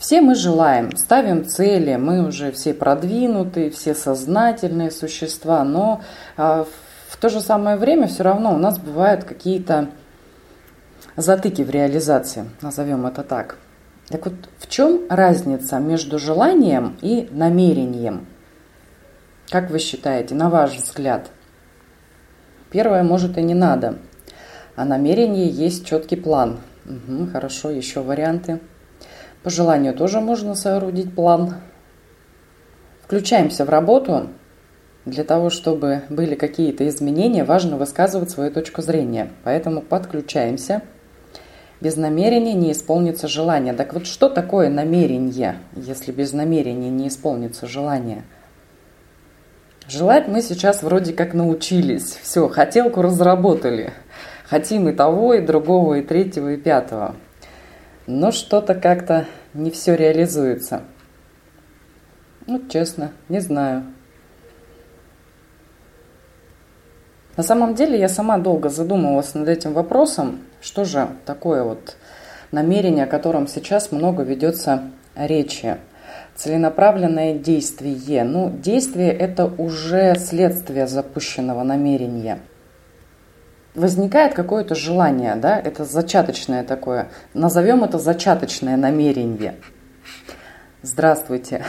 Все мы желаем, ставим цели, мы уже все продвинутые, все сознательные существа, но а, в то же самое время все равно у нас бывают какие-то затыки в реализации, назовем это так. Так вот, в чем разница между желанием и намерением? Как вы считаете, на ваш взгляд? Первое, может, и не надо. А намерение есть четкий план. Угу, хорошо, еще варианты. По желанию тоже можно соорудить план. Включаемся в работу. Для того, чтобы были какие-то изменения, важно высказывать свою точку зрения. Поэтому подключаемся – без намерения не исполнится желание. Так вот, что такое намерение, если без намерения не исполнится желание? Желать мы сейчас вроде как научились. Все, хотелку разработали. Хотим и того, и другого, и третьего, и пятого. Но что-то как-то не все реализуется. Ну, честно, не знаю. На самом деле я сама долго задумывалась над этим вопросом, что же такое вот намерение, о котором сейчас много ведется речи. Целенаправленное действие. Ну, действие – это уже следствие запущенного намерения. Возникает какое-то желание, да, это зачаточное такое, назовем это зачаточное намерение. Здравствуйте.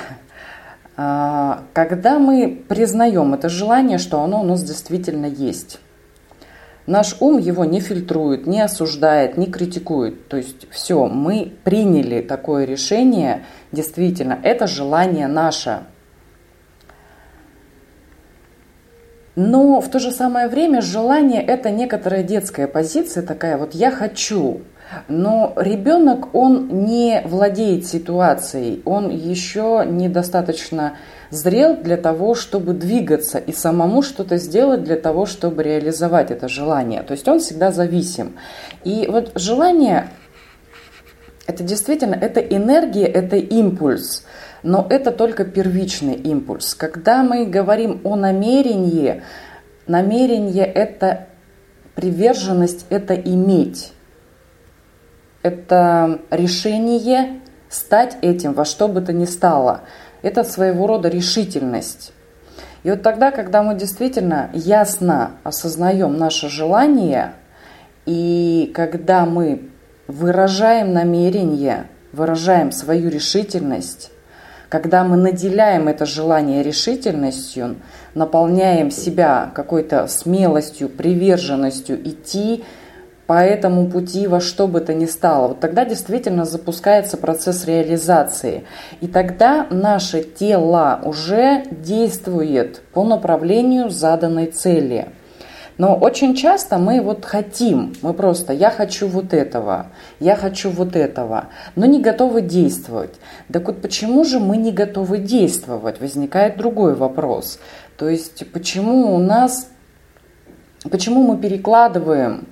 А, когда мы признаем это желание, что оно у нас действительно есть, наш ум его не фильтрует, не осуждает, не критикует. То есть все, мы приняли такое решение, действительно, это желание наше. Но в то же самое время желание это некоторая детская позиция такая, вот я хочу, но ребенок, он не владеет ситуацией, он еще недостаточно зрел для того, чтобы двигаться и самому что-то сделать для того, чтобы реализовать это желание. То есть он всегда зависим. И вот желание, это действительно, это энергия, это импульс. Но это только первичный импульс. Когда мы говорим о намерении, намерение – это приверженность, это иметь это решение стать этим во что бы то ни стало. Это своего рода решительность. И вот тогда, когда мы действительно ясно осознаем наше желание, и когда мы выражаем намерение, выражаем свою решительность, когда мы наделяем это желание решительностью, наполняем себя какой-то смелостью, приверженностью идти по этому пути во что бы то ни стало, вот тогда действительно запускается процесс реализации. И тогда наше тело уже действует по направлению заданной цели. Но очень часто мы вот хотим, мы просто «я хочу вот этого», «я хочу вот этого», но не готовы действовать. Так вот почему же мы не готовы действовать? Возникает другой вопрос. То есть почему у нас, почему мы перекладываем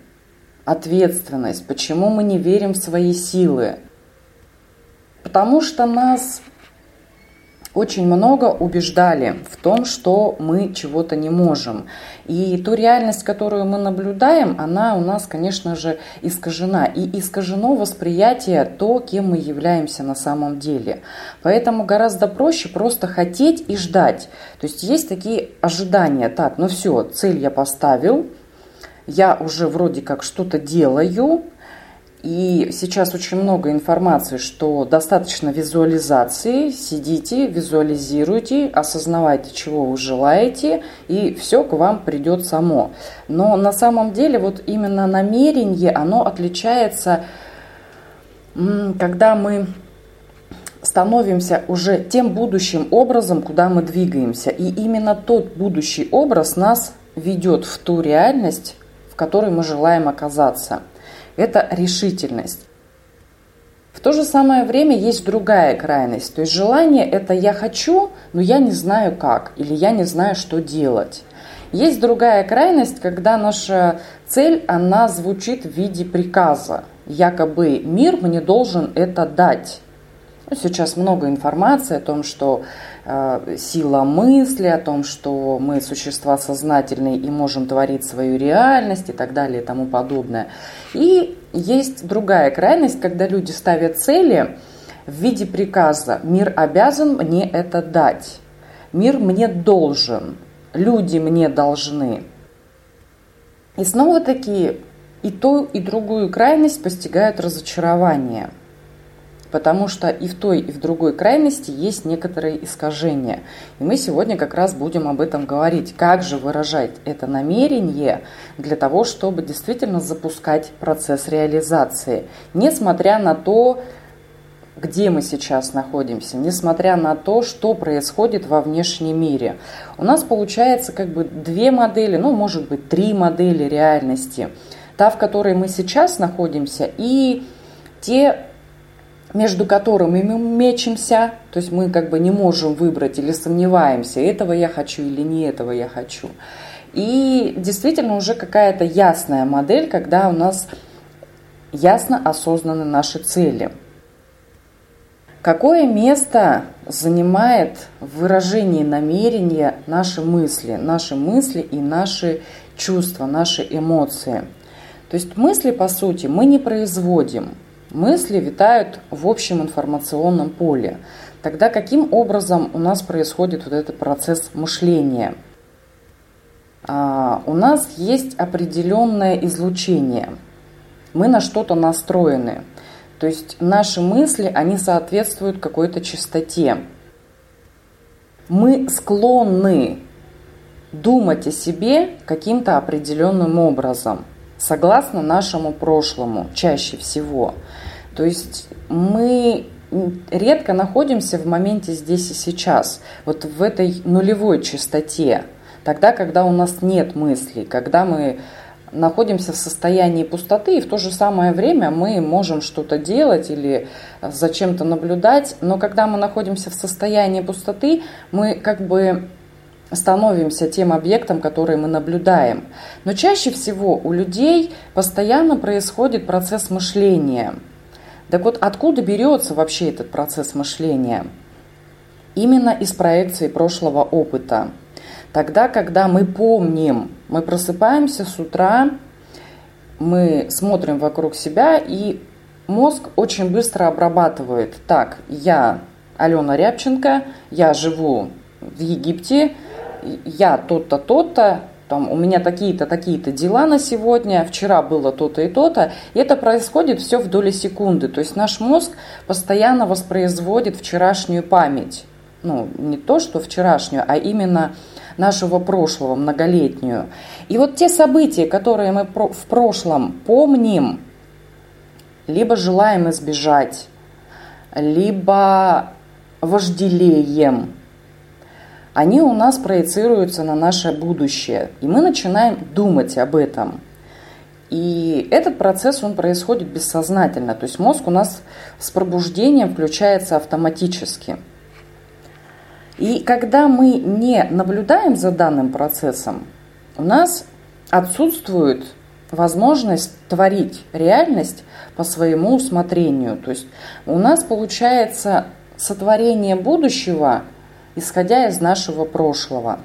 ответственность, почему мы не верим в свои силы. Потому что нас очень много убеждали в том, что мы чего-то не можем. И ту реальность, которую мы наблюдаем, она у нас, конечно же, искажена. И искажено восприятие то, кем мы являемся на самом деле. Поэтому гораздо проще просто хотеть и ждать. То есть есть такие ожидания. Так, ну все, цель я поставил, я уже вроде как что-то делаю, и сейчас очень много информации, что достаточно визуализации. Сидите, визуализируйте, осознавайте, чего вы желаете, и все к вам придет само. Но на самом деле вот именно намерение, оно отличается, когда мы становимся уже тем будущим образом, куда мы двигаемся. И именно тот будущий образ нас ведет в ту реальность, которой мы желаем оказаться. Это решительность. В то же самое время есть другая крайность. То есть желание – это «я хочу, но я не знаю как» или «я не знаю, что делать». Есть другая крайность, когда наша цель, она звучит в виде приказа. Якобы мир мне должен это дать. Ну, сейчас много информации о том, что сила мысли, о том, что мы существа сознательные и можем творить свою реальность и так далее и тому подобное. И есть другая крайность, когда люди ставят цели, в виде приказа. Мир обязан мне это дать. Мир мне должен. Люди мне должны. И снова такие и ту, и другую крайность постигают разочарование. Потому что и в той, и в другой крайности есть некоторые искажения. И мы сегодня как раз будем об этом говорить. Как же выражать это намерение для того, чтобы действительно запускать процесс реализации. Несмотря на то, где мы сейчас находимся, несмотря на то, что происходит во внешнем мире. У нас получается как бы две модели, ну, может быть, три модели реальности. Та, в которой мы сейчас находимся, и те, между которыми мы мечемся, то есть мы как бы не можем выбрать или сомневаемся, этого я хочу или не этого я хочу. И действительно уже какая-то ясная модель, когда у нас ясно осознаны наши цели – Какое место занимает в выражении намерения наши мысли, наши мысли и наши чувства, наши эмоции? То есть мысли, по сути, мы не производим. Мысли витают в общем информационном поле. Тогда каким образом у нас происходит вот этот процесс мышления? А, у нас есть определенное излучение. Мы на что-то настроены. То есть наши мысли, они соответствуют какой-то чистоте. Мы склонны думать о себе каким-то определенным образом, согласно нашему прошлому, чаще всего. То есть мы редко находимся в моменте здесь и сейчас, вот в этой нулевой чистоте, тогда, когда у нас нет мыслей, когда мы находимся в состоянии пустоты, и в то же самое время мы можем что-то делать или за чем-то наблюдать, но когда мы находимся в состоянии пустоты, мы как бы становимся тем объектом, который мы наблюдаем. Но чаще всего у людей постоянно происходит процесс мышления. Так вот, откуда берется вообще этот процесс мышления? Именно из проекции прошлого опыта. Тогда, когда мы помним, мы просыпаемся с утра, мы смотрим вокруг себя, и мозг очень быстро обрабатывает. Так, я Алена Рябченко, я живу в Египте, я тот-то, тот-то, там, у меня такие-то, такие-то дела на сегодня, вчера было то-то и то-то. И это происходит все в доли секунды. То есть наш мозг постоянно воспроизводит вчерашнюю память. Ну, не то, что вчерашнюю, а именно нашего прошлого, многолетнюю. И вот те события, которые мы в прошлом помним, либо желаем избежать, либо вожделеем, они у нас проецируются на наше будущее. И мы начинаем думать об этом. И этот процесс, он происходит бессознательно. То есть мозг у нас с пробуждением включается автоматически – и когда мы не наблюдаем за данным процессом, у нас отсутствует возможность творить реальность по своему усмотрению. То есть у нас получается сотворение будущего, исходя из нашего прошлого.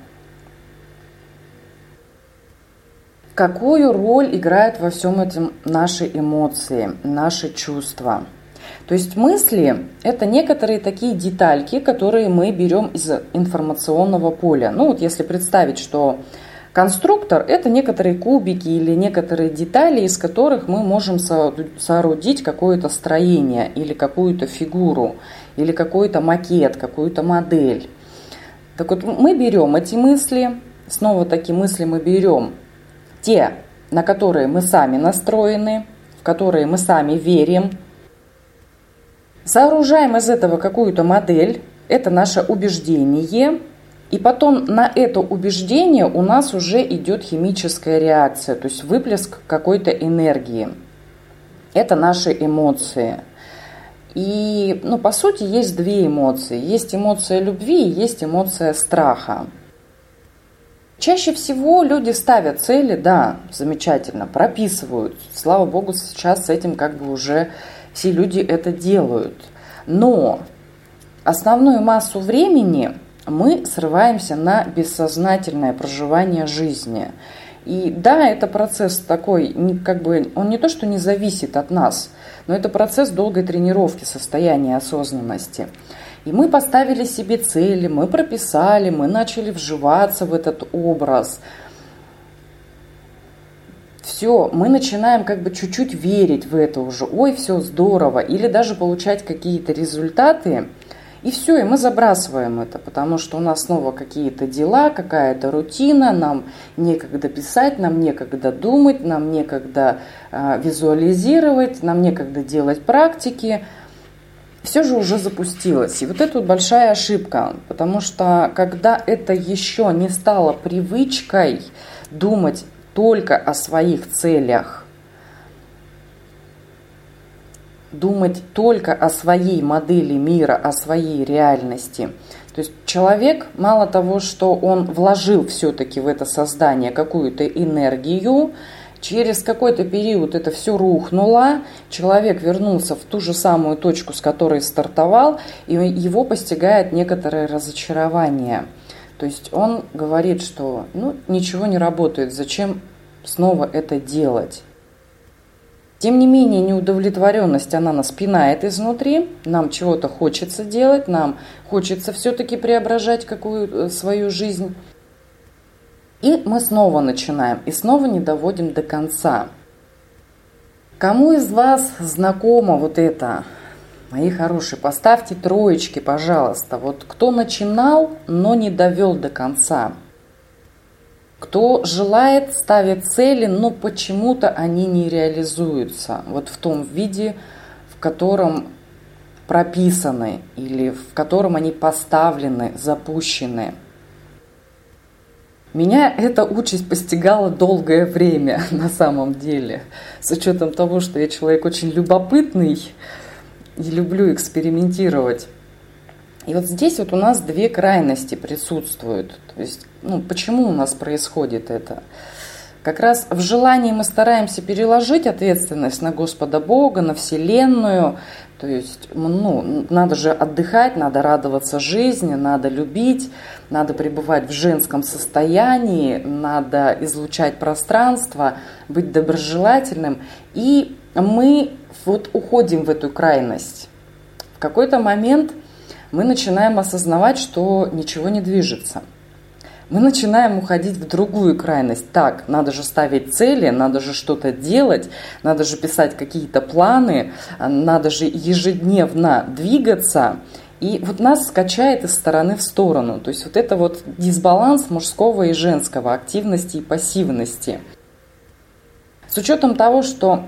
Какую роль играют во всем этом наши эмоции, наши чувства? То есть мысли – это некоторые такие детальки, которые мы берем из информационного поля. Ну вот если представить, что конструктор – это некоторые кубики или некоторые детали, из которых мы можем соорудить какое-то строение или какую-то фигуру, или какой-то макет, какую-то модель. Так вот мы берем эти мысли, снова такие мысли мы берем те, на которые мы сами настроены, в которые мы сами верим – Сооружаем из этого какую-то модель, это наше убеждение, и потом на это убеждение у нас уже идет химическая реакция, то есть выплеск какой-то энергии. Это наши эмоции. И, ну, по сути, есть две эмоции. Есть эмоция любви и есть эмоция страха. Чаще всего люди ставят цели, да, замечательно, прописывают. Слава богу, сейчас с этим как бы уже все люди это делают. Но основную массу времени мы срываемся на бессознательное проживание жизни. И да, это процесс такой, как бы, он не то, что не зависит от нас, но это процесс долгой тренировки состояния осознанности. И мы поставили себе цели, мы прописали, мы начали вживаться в этот образ. Все, мы начинаем как бы чуть-чуть верить в это уже. Ой, все здорово. Или даже получать какие-то результаты – и все, и мы забрасываем это, потому что у нас снова какие-то дела, какая-то рутина, нам некогда писать, нам некогда думать, нам некогда э, визуализировать, нам некогда делать практики. Все же уже запустилось. И вот это вот большая ошибка, потому что когда это еще не стало привычкой думать только о своих целях, думать только о своей модели мира, о своей реальности. То есть человек, мало того, что он вложил все-таки в это создание какую-то энергию, через какой-то период это все рухнуло, человек вернулся в ту же самую точку, с которой стартовал, и его постигает некоторое разочарование. То есть он говорит, что ну, ничего не работает, зачем снова это делать? Тем не менее, неудовлетворенность, она нас пинает изнутри, нам чего-то хочется делать, нам хочется все-таки преображать какую свою жизнь. И мы снова начинаем, и снова не доводим до конца. Кому из вас знакомо вот это? Мои хорошие, поставьте троечки, пожалуйста. Вот кто начинал, но не довел до конца – кто желает, ставит цели, но почему-то они не реализуются вот в том виде, в котором прописаны или в котором они поставлены, запущены. Меня эта участь постигала долгое время на самом деле, с учетом того, что я человек очень любопытный и люблю экспериментировать. И вот здесь вот у нас две крайности присутствуют. То есть, ну, почему у нас происходит это? Как раз в желании мы стараемся переложить ответственность на Господа Бога, на Вселенную. То есть, ну, надо же отдыхать, надо радоваться жизни, надо любить, надо пребывать в женском состоянии, надо излучать пространство, быть доброжелательным. И мы вот уходим в эту крайность. В какой-то момент – мы начинаем осознавать, что ничего не движется. Мы начинаем уходить в другую крайность. Так, надо же ставить цели, надо же что-то делать, надо же писать какие-то планы, надо же ежедневно двигаться. И вот нас скачает из стороны в сторону. То есть вот это вот дисбаланс мужского и женского, активности и пассивности. С учетом того, что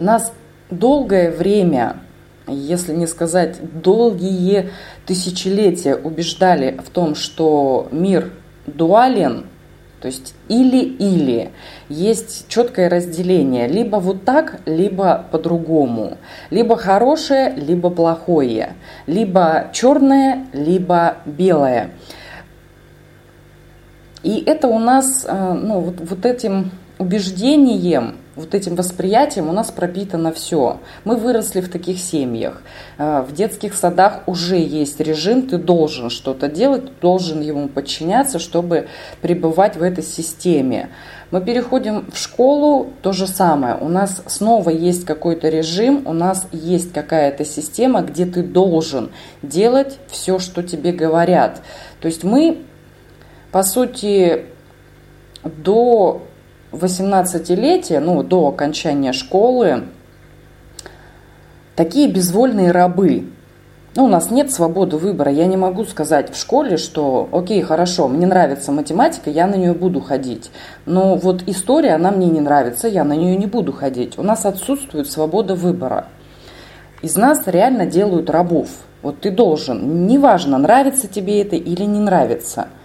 нас долгое время если не сказать долгие тысячелетия, убеждали в том, что мир дуален, то есть или-или, есть четкое разделение, либо вот так, либо по-другому, либо хорошее, либо плохое, либо черное, либо белое. И это у нас э, ну, вот, вот этим убеждением вот этим восприятием у нас пропитано все. Мы выросли в таких семьях. Э, в детских садах уже есть режим, ты должен что-то делать, должен ему подчиняться, чтобы пребывать в этой системе. Мы переходим в школу, то же самое. У нас снова есть какой-то режим, у нас есть какая-то система, где ты должен делать все, что тебе говорят. То есть мы, по сути, до 18-летия, ну, до окончания школы, такие безвольные рабы. Ну, у нас нет свободы выбора. Я не могу сказать в школе, что, окей, хорошо, мне нравится математика, я на нее буду ходить. Но вот история, она мне не нравится, я на нее не буду ходить. У нас отсутствует свобода выбора. Из нас реально делают рабов. Вот ты должен, неважно, нравится тебе это или не нравится –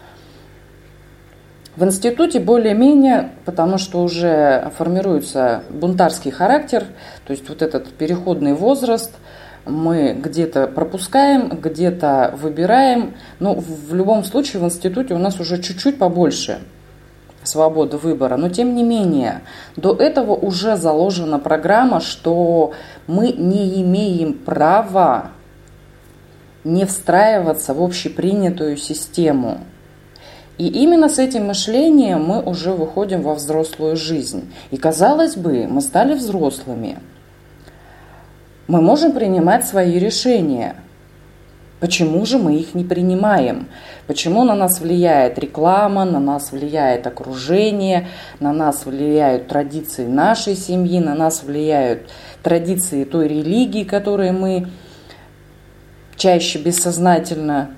в институте более-менее, потому что уже формируется бунтарский характер, то есть вот этот переходный возраст, мы где-то пропускаем, где-то выбираем, но в любом случае в институте у нас уже чуть-чуть побольше свободы выбора, но тем не менее, до этого уже заложена программа, что мы не имеем права не встраиваться в общепринятую систему. И именно с этим мышлением мы уже выходим во взрослую жизнь. И казалось бы, мы стали взрослыми. Мы можем принимать свои решения. Почему же мы их не принимаем? Почему на нас влияет реклама, на нас влияет окружение, на нас влияют традиции нашей семьи, на нас влияют традиции той религии, которой мы чаще бессознательно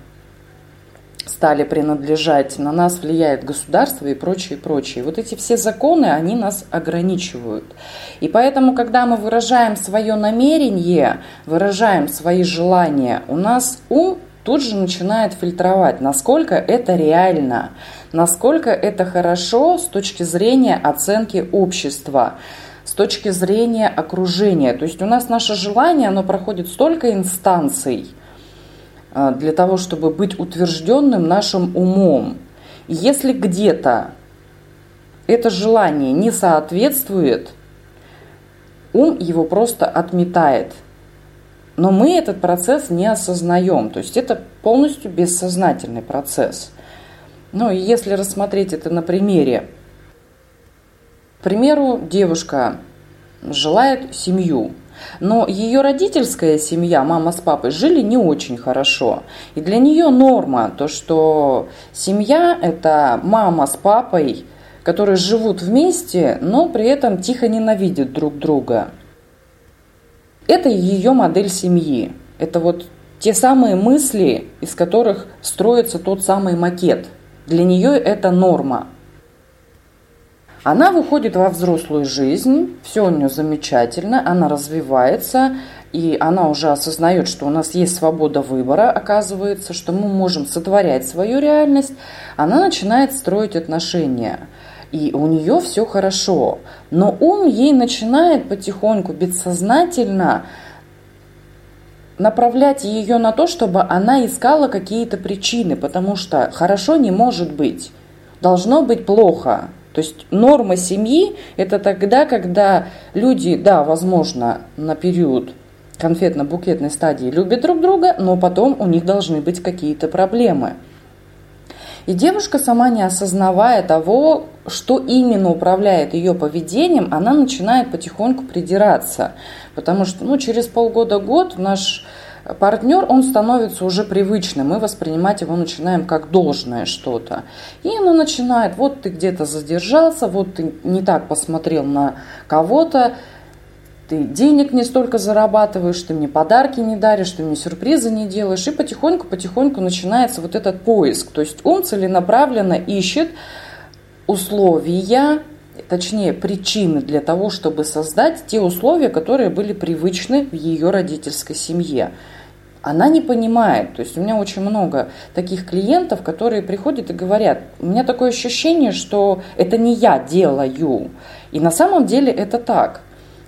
стали принадлежать, на нас влияет государство и прочее, прочее. Вот эти все законы, они нас ограничивают. И поэтому, когда мы выражаем свое намерение, выражаем свои желания, у нас ум тут же начинает фильтровать, насколько это реально, насколько это хорошо с точки зрения оценки общества, с точки зрения окружения. То есть у нас наше желание, оно проходит столько инстанций – для того, чтобы быть утвержденным нашим умом. И если где-то это желание не соответствует, ум его просто отметает. Но мы этот процесс не осознаем, то есть это полностью бессознательный процесс. Ну и если рассмотреть это на примере, к примеру, девушка желает семью, но ее родительская семья, мама с папой, жили не очень хорошо. И для нее норма, то что семья – это мама с папой, которые живут вместе, но при этом тихо ненавидят друг друга. Это ее модель семьи. Это вот те самые мысли, из которых строится тот самый макет. Для нее это норма. Она выходит во взрослую жизнь, все у нее замечательно, она развивается, и она уже осознает, что у нас есть свобода выбора, оказывается, что мы можем сотворять свою реальность. Она начинает строить отношения. И у нее все хорошо. Но ум ей начинает потихоньку, бессознательно направлять ее на то, чтобы она искала какие-то причины, потому что хорошо не может быть. Должно быть плохо. То есть норма семьи – это тогда, когда люди, да, возможно, на период конфетно-букетной стадии любят друг друга, но потом у них должны быть какие-то проблемы. И девушка, сама не осознавая того, что именно управляет ее поведением, она начинает потихоньку придираться. Потому что ну, через полгода-год наш партнер, он становится уже привычным, мы воспринимать его начинаем как должное что-то. И она начинает, вот ты где-то задержался, вот ты не так посмотрел на кого-то, ты денег не столько зарабатываешь, ты мне подарки не даришь, ты мне сюрпризы не делаешь, и потихоньку-потихоньку начинается вот этот поиск. То есть ум целенаправленно ищет условия, точнее причины для того, чтобы создать те условия, которые были привычны в ее родительской семье она не понимает. То есть у меня очень много таких клиентов, которые приходят и говорят, у меня такое ощущение, что это не я делаю. И на самом деле это так.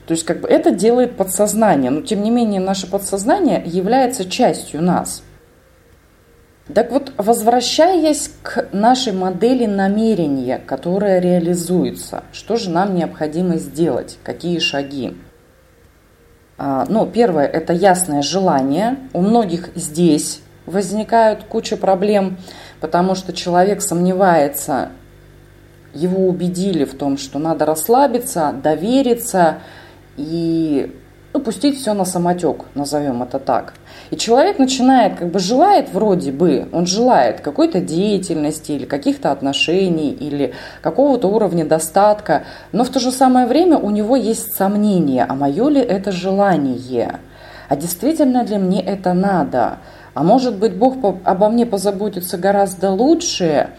То есть как бы это делает подсознание, но тем не менее наше подсознание является частью нас. Так вот, возвращаясь к нашей модели намерения, которая реализуется, что же нам необходимо сделать, какие шаги? А, ну, первое – это ясное желание. У многих здесь возникают куча проблем, потому что человек сомневается, его убедили в том, что надо расслабиться, довериться и ну, пустить все на самотек, назовем это так. И человек начинает, как бы желает вроде бы, он желает какой-то деятельности или каких-то отношений или какого-то уровня достатка, но в то же самое время у него есть сомнения, а мое ли это желание, а действительно ли мне это надо, а может быть Бог обо мне позаботится гораздо лучше,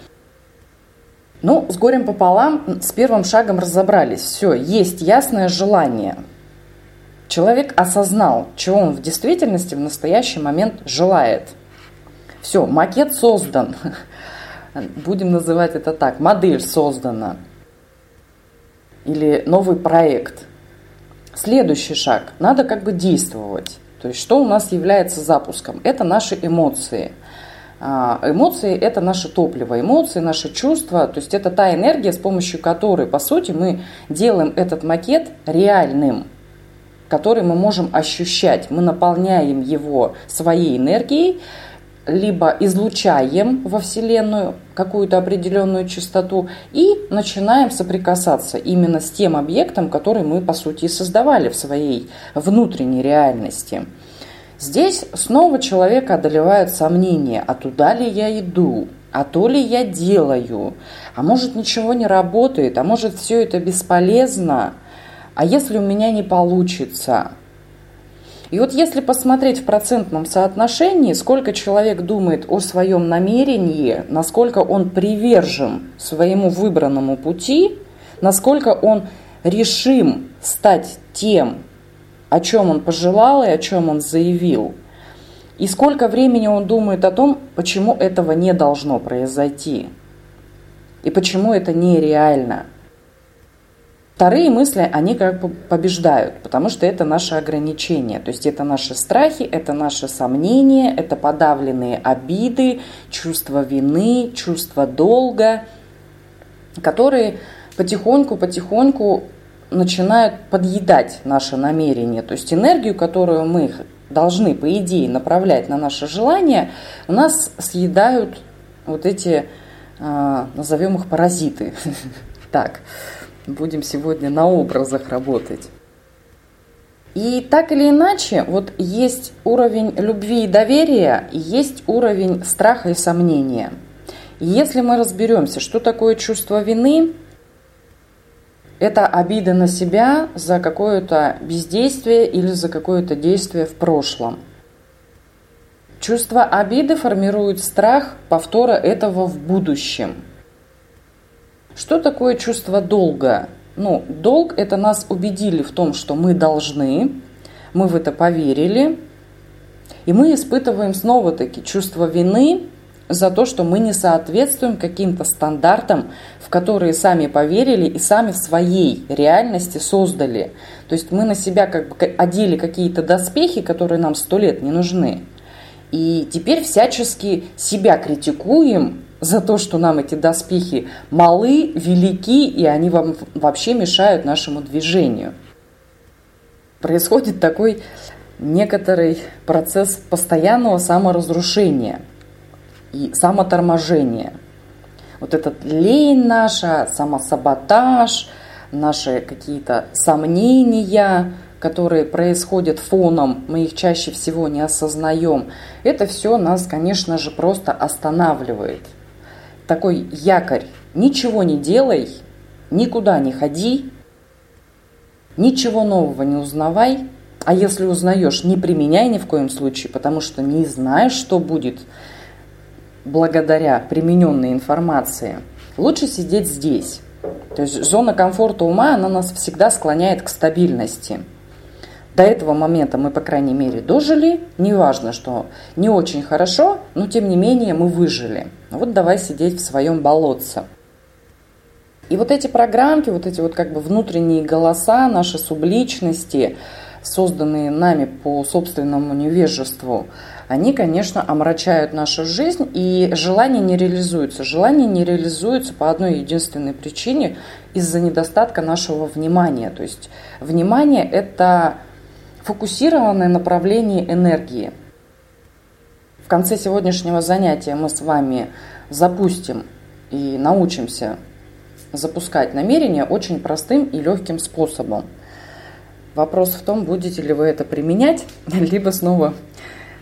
ну, с горем пополам, с первым шагом разобрались. Все, есть ясное желание – Человек осознал, чего он в действительности в настоящий момент желает. Все, макет создан. Будем называть это так. Модель создана. Или новый проект. Следующий шаг. Надо как бы действовать. То есть что у нас является запуском? Это наши эмоции. А, эмоции – это наше топливо, эмоции, наши чувства, то есть это та энергия, с помощью которой, по сути, мы делаем этот макет реальным который мы можем ощущать. Мы наполняем его своей энергией, либо излучаем во Вселенную какую-то определенную частоту и начинаем соприкасаться именно с тем объектом, который мы, по сути, создавали в своей внутренней реальности. Здесь снова человека одолевают сомнения, а туда ли я иду, а то ли я делаю, а может ничего не работает, а может все это бесполезно, а если у меня не получится – и вот если посмотреть в процентном соотношении, сколько человек думает о своем намерении, насколько он привержен своему выбранному пути, насколько он решим стать тем, о чем он пожелал и о чем он заявил, и сколько времени он думает о том, почему этого не должно произойти, и почему это нереально – Вторые мысли, они как бы побеждают, потому что это наши ограничения, то есть это наши страхи, это наши сомнения, это подавленные обиды, чувство вины, чувство долга, которые потихоньку-потихоньку начинают подъедать наше намерение. То есть энергию, которую мы должны, по идее, направлять на наше желание, у нас съедают вот эти, а, назовем их паразиты. Так. Будем сегодня на образах работать. И так или иначе, вот есть уровень любви и доверия, есть уровень страха и сомнения. Если мы разберемся, что такое чувство вины, это обида на себя за какое-то бездействие или за какое-то действие в прошлом. Чувство обиды формирует страх повтора этого в будущем – что такое чувство долга? Ну, долг – это нас убедили в том, что мы должны, мы в это поверили, и мы испытываем снова-таки чувство вины за то, что мы не соответствуем каким-то стандартам, в которые сами поверили и сами в своей реальности создали. То есть мы на себя как бы одели какие-то доспехи, которые нам сто лет не нужны. И теперь всячески себя критикуем за то, что нам эти доспехи малы, велики, и они вам вообще мешают нашему движению. Происходит такой некоторый процесс постоянного саморазрушения и самоторможения. Вот этот лень наша, самосаботаж, наши какие-то сомнения, которые происходят фоном, мы их чаще всего не осознаем, это все нас, конечно же, просто останавливает – такой якорь. Ничего не делай, никуда не ходи, ничего нового не узнавай. А если узнаешь, не применяй ни в коем случае, потому что не знаешь, что будет благодаря примененной информации. Лучше сидеть здесь. То есть зона комфорта ума, она нас всегда склоняет к стабильности – до этого момента мы, по крайней мере, дожили. Неважно, что не очень хорошо, но тем не менее мы выжили. Вот давай сидеть в своем болотце. И вот эти программки, вот эти вот как бы внутренние голоса, наши субличности, созданные нами по собственному невежеству, они, конечно, омрачают нашу жизнь, и желания не реализуются. Желания не реализуются по одной единственной причине из-за недостатка нашего внимания. То есть внимание – это фокусированное направление энергии. В конце сегодняшнего занятия мы с вами запустим и научимся запускать намерения очень простым и легким способом. Вопрос в том, будете ли вы это применять, либо снова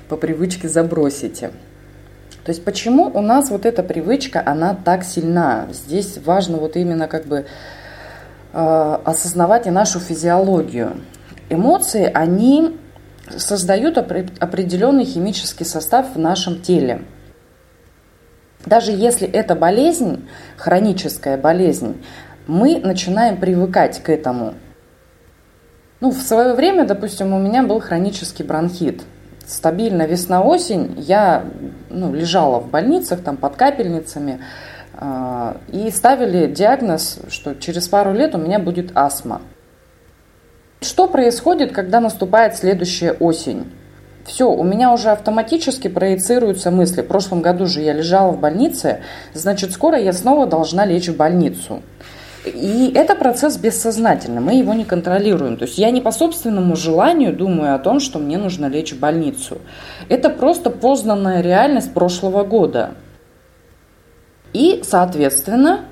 по привычке забросите. То есть почему у нас вот эта привычка, она так сильна? Здесь важно вот именно как бы э, осознавать и нашу физиологию эмоции, они создают определенный химический состав в нашем теле. Даже если это болезнь, хроническая болезнь, мы начинаем привыкать к этому. Ну, в свое время, допустим, у меня был хронический бронхит. Стабильно весна-осень я ну, лежала в больницах, там под капельницами, э, и ставили диагноз, что через пару лет у меня будет астма. Что происходит, когда наступает следующая осень? Все, у меня уже автоматически проецируются мысли. В прошлом году же я лежала в больнице, значит, скоро я снова должна лечь в больницу. И это процесс бессознательный, мы его не контролируем. То есть я не по собственному желанию думаю о том, что мне нужно лечь в больницу. Это просто познанная реальность прошлого года. И, соответственно,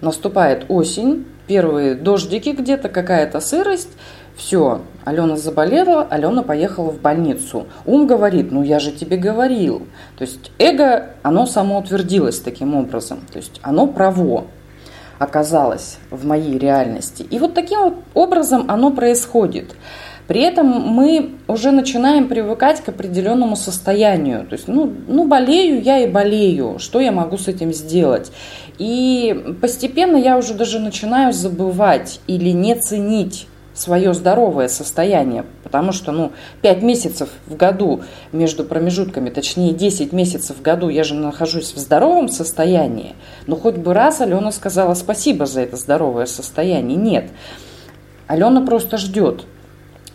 наступает осень, первые дождики где-то, какая-то сырость, все, Алена заболела, Алена поехала в больницу. Ум говорит, ну я же тебе говорил. То есть эго, оно самоутвердилось таким образом. То есть оно право оказалось в моей реальности. И вот таким вот образом оно происходит. При этом мы уже начинаем привыкать к определенному состоянию. То есть, ну, ну, болею я и болею. Что я могу с этим сделать? И постепенно я уже даже начинаю забывать или не ценить свое здоровое состояние, потому что, ну, 5 месяцев в году между промежутками, точнее 10 месяцев в году я же нахожусь в здоровом состоянии, но хоть бы раз Алена сказала спасибо за это здоровое состояние. Нет. Алена просто ждет,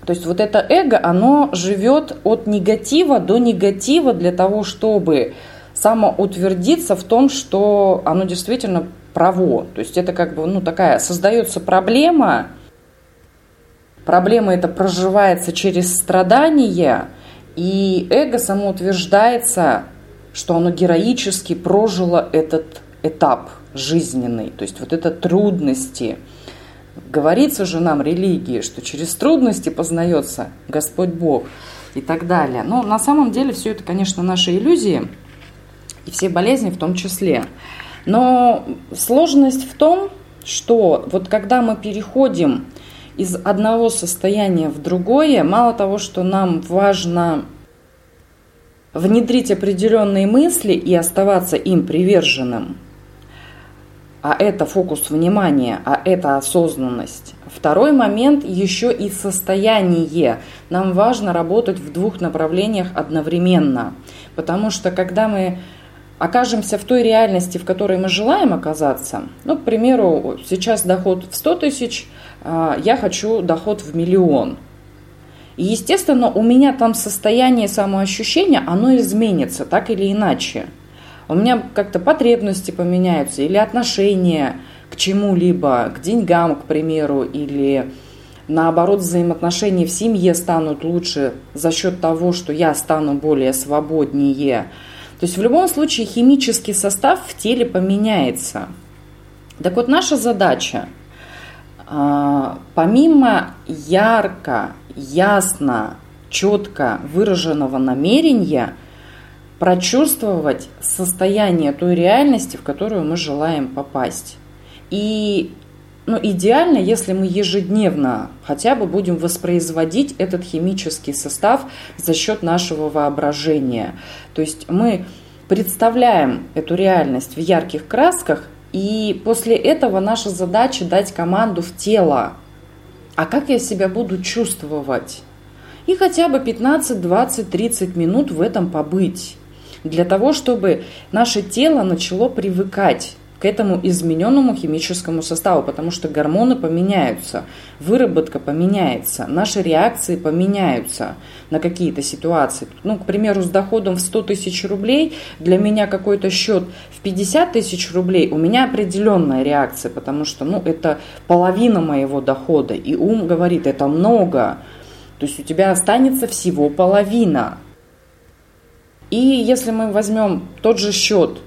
то есть вот это эго, оно живет от негатива до негатива для того, чтобы самоутвердиться в том, что оно действительно право. То есть это как бы, ну, такая, создается проблема, проблема это проживается через страдания, и эго самоутверждается, что оно героически прожило этот этап жизненный, то есть вот это трудности – Говорится же нам религии, что через трудности познается Господь Бог и так далее. Но на самом деле все это, конечно, наши иллюзии, и все болезни в том числе. Но сложность в том, что вот когда мы переходим из одного состояния в другое, мало того, что нам важно внедрить определенные мысли и оставаться им приверженным – а это фокус внимания, а это осознанность. Второй момент еще и состояние. Нам важно работать в двух направлениях одновременно, потому что когда мы окажемся в той реальности, в которой мы желаем оказаться, ну, к примеру, сейчас доход в 100 тысяч, а, я хочу доход в миллион. И, естественно, у меня там состояние самоощущения, оно изменится так или иначе – у меня как-то потребности поменяются или отношения к чему-либо, к деньгам, к примеру, или наоборот взаимоотношения в семье станут лучше за счет того, что я стану более свободнее. То есть в любом случае химический состав в теле поменяется. Так вот наша задача, а, помимо ярко, ясно, четко выраженного намерения – прочувствовать состояние той реальности, в которую мы желаем попасть. И ну, идеально, если мы ежедневно хотя бы будем воспроизводить этот химический состав за счет нашего воображения. То есть мы представляем эту реальность в ярких красках, и после этого наша задача дать команду в тело. А как я себя буду чувствовать? И хотя бы 15, 20, 30 минут в этом побыть для того, чтобы наше тело начало привыкать к этому измененному химическому составу, потому что гормоны поменяются, выработка поменяется, наши реакции поменяются на какие-то ситуации. Ну, к примеру, с доходом в 100 тысяч рублей для меня какой-то счет в 50 тысяч рублей, у меня определенная реакция, потому что ну, это половина моего дохода, и ум говорит, это много, то есть у тебя останется всего половина – и если мы возьмем тот же счет,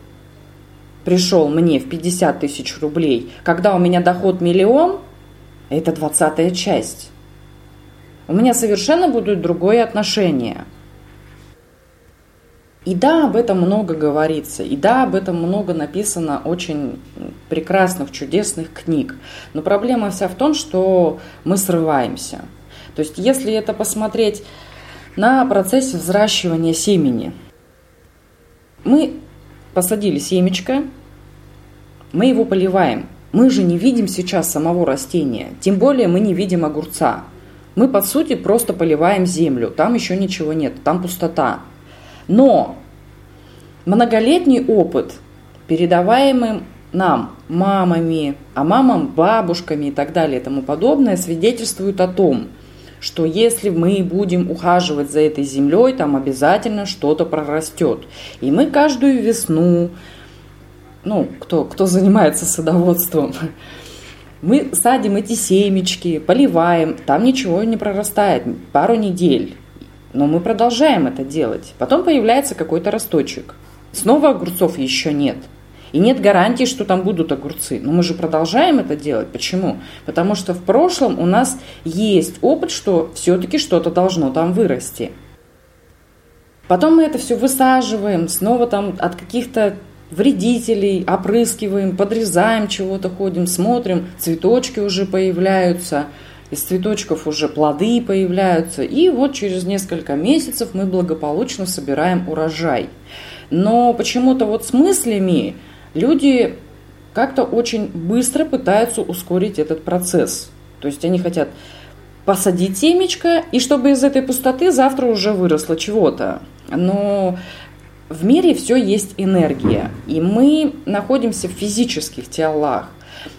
пришел мне в 50 тысяч рублей, когда у меня доход миллион, это двадцатая часть. У меня совершенно будет другое отношение. И да, об этом много говорится, и да, об этом много написано очень прекрасных, чудесных книг. Но проблема вся в том, что мы срываемся. То есть, если это посмотреть на процессе взращивания семени – мы посадили семечко, мы его поливаем. Мы же не видим сейчас самого растения, тем более мы не видим огурца. Мы, по сути, просто поливаем землю, там еще ничего нет, там пустота. Но многолетний опыт, передаваемый нам мамами, а мамам бабушками и так далее и тому подобное, свидетельствует о том, что если мы будем ухаживать за этой землей, там обязательно что-то прорастет. И мы каждую весну, ну, кто, кто занимается садоводством, Мы садим эти семечки, поливаем, там ничего не прорастает пару недель. Но мы продолжаем это делать. Потом появляется какой-то росточек. Снова огурцов еще нет. И нет гарантии, что там будут огурцы. Но мы же продолжаем это делать. Почему? Потому что в прошлом у нас есть опыт, что все-таки что-то должно там вырасти. Потом мы это все высаживаем, снова там от каких-то вредителей, опрыскиваем, подрезаем чего-то, ходим, смотрим, цветочки уже появляются, из цветочков уже плоды появляются, и вот через несколько месяцев мы благополучно собираем урожай. Но почему-то вот с мыслями люди как-то очень быстро пытаются ускорить этот процесс. То есть они хотят посадить семечко, и чтобы из этой пустоты завтра уже выросло чего-то. Но в мире все есть энергия, и мы находимся в физических телах.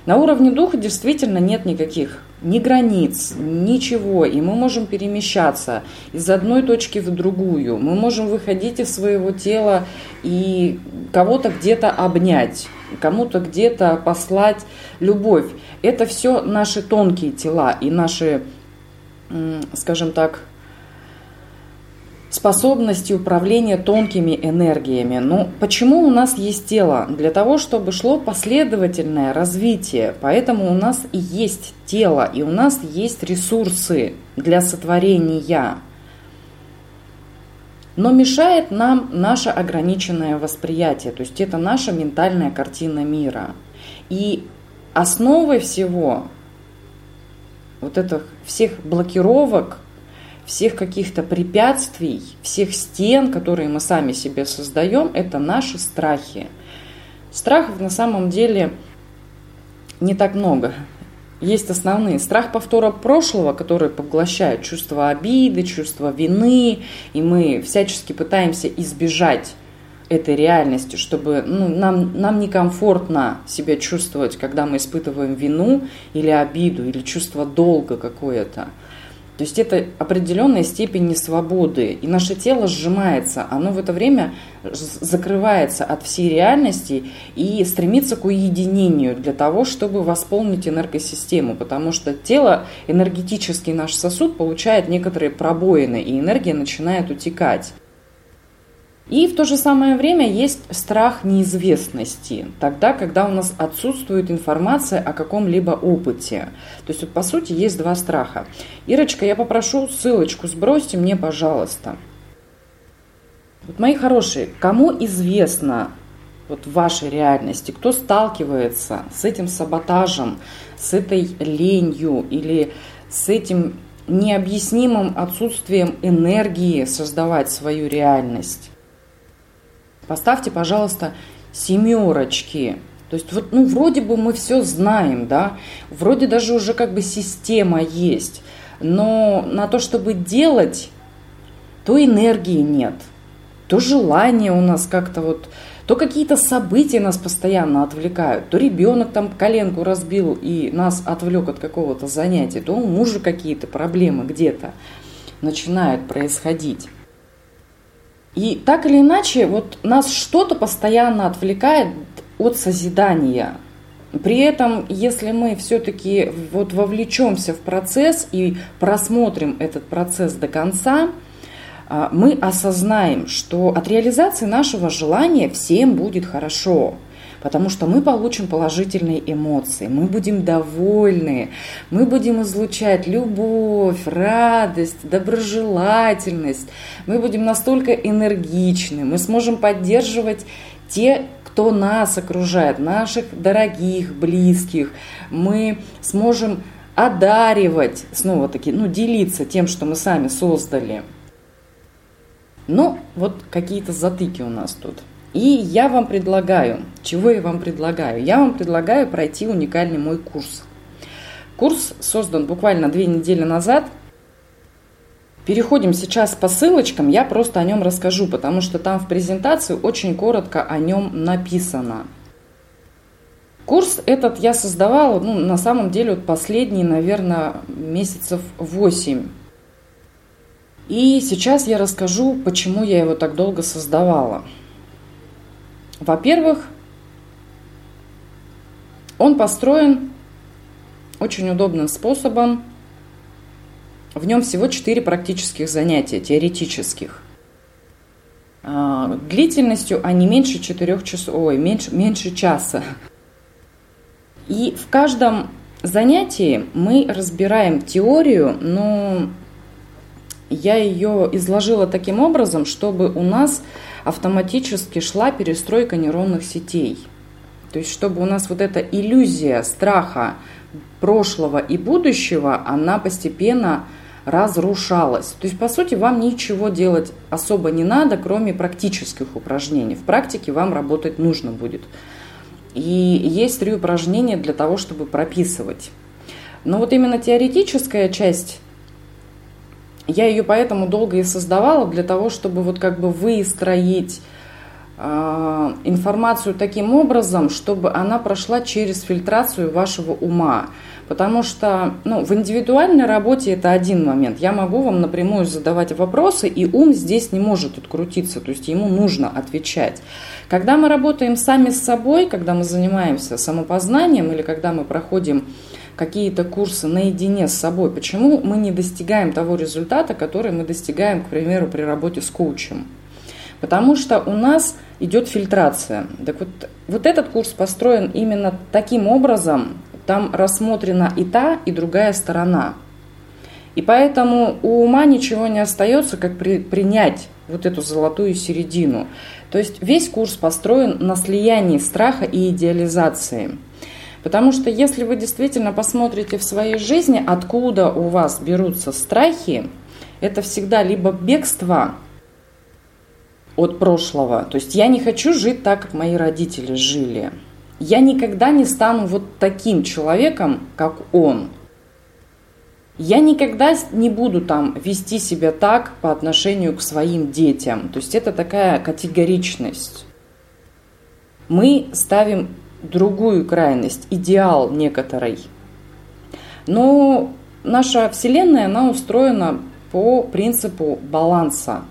На уровне духа действительно нет никаких ни границ, ничего, и мы можем перемещаться из одной точки в другую. Мы можем выходить из своего тела и кого-то где-то обнять, кому-то где-то послать любовь. Это все наши тонкие тела и наши, скажем так, способности управления тонкими энергиями. Но почему у нас есть тело? Для того, чтобы шло последовательное развитие. Поэтому у нас и есть тело, и у нас есть ресурсы для сотворения. Но мешает нам наше ограниченное восприятие, то есть это наша ментальная картина мира. И основой всего вот этих всех блокировок всех каких-то препятствий, всех стен, которые мы сами себе создаем, это наши страхи. Страхов на самом деле не так много. Есть основные. Страх повтора прошлого, который поглощает чувство обиды, чувство вины, и мы всячески пытаемся избежать этой реальности, чтобы ну, нам, нам некомфортно себя чувствовать, когда мы испытываем вину или обиду, или чувство долга какое-то. То есть это определенная степень несвободы. И наше тело сжимается, оно в это время закрывается от всей реальности и стремится к уединению для того, чтобы восполнить энергосистему. Потому что тело, энергетический наш сосуд, получает некоторые пробоины, и энергия начинает утекать. И в то же самое время есть страх неизвестности, тогда, когда у нас отсутствует информация о каком-либо опыте. То есть, вот, по сути, есть два страха. Ирочка, я попрошу ссылочку, сбросьте мне, пожалуйста. Вот, мои хорошие, кому известно вот в вашей реальности, кто сталкивается с этим саботажем, с этой ленью или с этим необъяснимым отсутствием энергии создавать свою реальность? Поставьте, пожалуйста, семерочки. То есть вот, ну, вроде бы мы все знаем, да, вроде даже уже как бы система есть, но на то, чтобы делать, то энергии нет, то желание у нас как-то вот, то какие-то события нас постоянно отвлекают, то ребенок там коленку разбил и нас отвлек от какого-то занятия, то у мужа какие-то проблемы где-то начинают происходить. И так или иначе, вот нас что-то постоянно отвлекает от созидания. При этом, если мы все-таки вот вовлечемся в процесс и просмотрим этот процесс до конца, а, мы осознаем, что от реализации нашего желания всем будет хорошо потому что мы получим положительные эмоции, мы будем довольны, мы будем излучать любовь, радость, доброжелательность, мы будем настолько энергичны, мы сможем поддерживать те, кто нас окружает, наших дорогих, близких, мы сможем одаривать, снова таки, ну, делиться тем, что мы сами создали. Но вот какие-то затыки у нас тут. И я вам предлагаю, чего я вам предлагаю? Я вам предлагаю пройти уникальный мой курс. Курс создан буквально две недели назад. Переходим сейчас по ссылочкам, я просто о нем расскажу, потому что там в презентации очень коротко о нем написано. Курс этот я создавала, ну, на самом деле, вот последние, наверное, месяцев 8. И сейчас я расскажу, почему я его так долго создавала. Во-первых, он построен очень удобным способом. В нем всего 4 практических занятия, теоретических. А, длительностью они меньше 4 часов, ой, меньше, меньше часа. И в каждом занятии мы разбираем теорию, но я ее изложила таким образом, чтобы у нас автоматически шла перестройка нейронных сетей. То есть, чтобы у нас вот эта иллюзия страха прошлого и будущего, она постепенно разрушалась. То есть, по сути, вам ничего делать особо не надо, кроме практических упражнений. В практике вам работать нужно будет. И есть три упражнения для того, чтобы прописывать. Но вот именно теоретическая часть, я ее поэтому долго и создавала, для того, чтобы вот как бы выстроить э, информацию таким образом, чтобы она прошла через фильтрацию вашего ума. Потому что ну, в индивидуальной работе это один момент. Я могу вам напрямую задавать вопросы, и ум здесь не может открутиться, то есть ему нужно отвечать. Когда мы работаем сами с собой, когда мы занимаемся самопознанием или когда мы проходим какие-то курсы наедине с собой, почему мы не достигаем того результата, который мы достигаем, к примеру, при работе с коучем? Потому что у нас идет фильтрация. Так вот, вот этот курс построен именно таким образом, там рассмотрена и та, и другая сторона. И поэтому у ума ничего не остается, как при, принять вот эту золотую середину. То есть весь курс построен на слиянии страха и идеализации. Потому что если вы действительно посмотрите в своей жизни, откуда у вас берутся страхи, это всегда либо бегство от прошлого. То есть я не хочу жить так, как мои родители жили. Я никогда не стану вот таким человеком, как он. Я никогда не буду там вести себя так по отношению к своим детям. То есть это такая категоричность. Мы ставим другую крайность, идеал некоторый. Но наша Вселенная, она устроена по принципу баланса.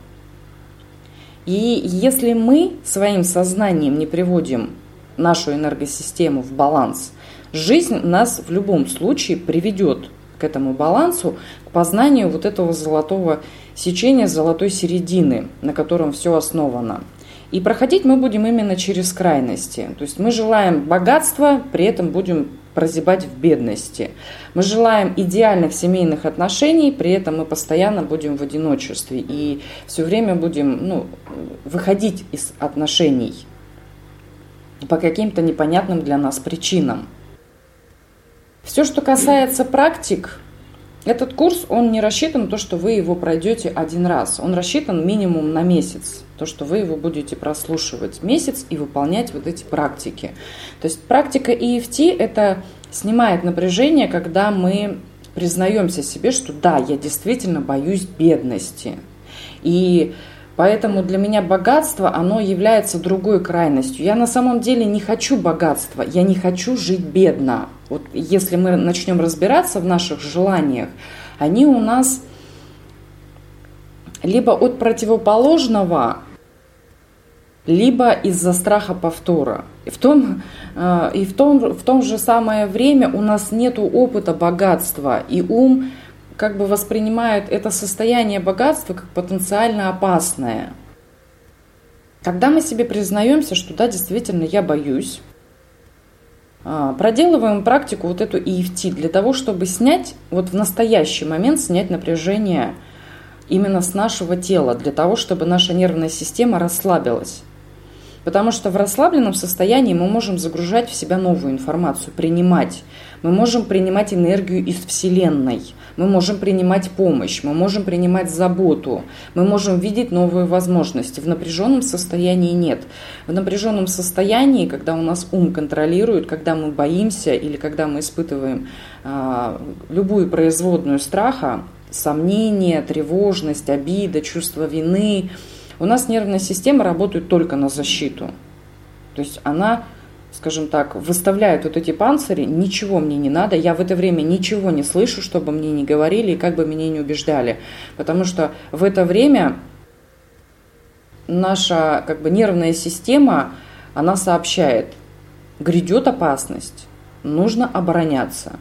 И если мы своим сознанием не приводим нашу энергосистему в баланс, жизнь нас в любом случае приведет к этому балансу, к познанию вот этого золотого сечения, золотой середины, на котором все основано. И проходить мы будем именно через крайности. То есть мы желаем богатства, при этом будем прозябать в бедности. Мы желаем идеальных семейных отношений, при этом мы постоянно будем в одиночестве и все время будем ну, выходить из отношений по каким-то непонятным для нас причинам. Все, что касается практик, этот курс, он не рассчитан на то, что вы его пройдете один раз. Он рассчитан минимум на месяц. То, что вы его будете прослушивать месяц и выполнять вот эти практики. То есть практика EFT – это снимает напряжение, когда мы признаемся себе, что да, я действительно боюсь бедности. И Поэтому для меня богатство, оно является другой крайностью. Я на самом деле не хочу богатства, я не хочу жить бедно. Вот если мы начнем разбираться в наших желаниях, они у нас либо от противоположного, либо из-за страха повтора. И в том, э, и в том, в том же самое время у нас нет опыта богатства, и ум как бы воспринимает это состояние богатства как потенциально опасное. Когда мы себе признаемся, что да, действительно, я боюсь, а, проделываем практику вот эту EFT для того, чтобы снять, вот в настоящий момент снять напряжение именно с нашего тела, для того, чтобы наша нервная система расслабилась. Потому что в расслабленном состоянии мы можем загружать в себя новую информацию, принимать. Мы можем принимать энергию из Вселенной. Мы можем принимать помощь, мы можем принимать заботу, мы можем видеть новые возможности. В напряженном состоянии нет. В напряженном состоянии, когда у нас ум контролирует, когда мы боимся или когда мы испытываем а, любую производную страха, сомнения, тревожность, обида, чувство вины – у нас нервная система работает только на защиту. То есть она, скажем так, выставляет вот эти панцири, ничего мне не надо, я в это время ничего не слышу, чтобы мне не говорили и как бы меня не убеждали. Потому что в это время наша как бы нервная система, она сообщает, грядет опасность, нужно обороняться.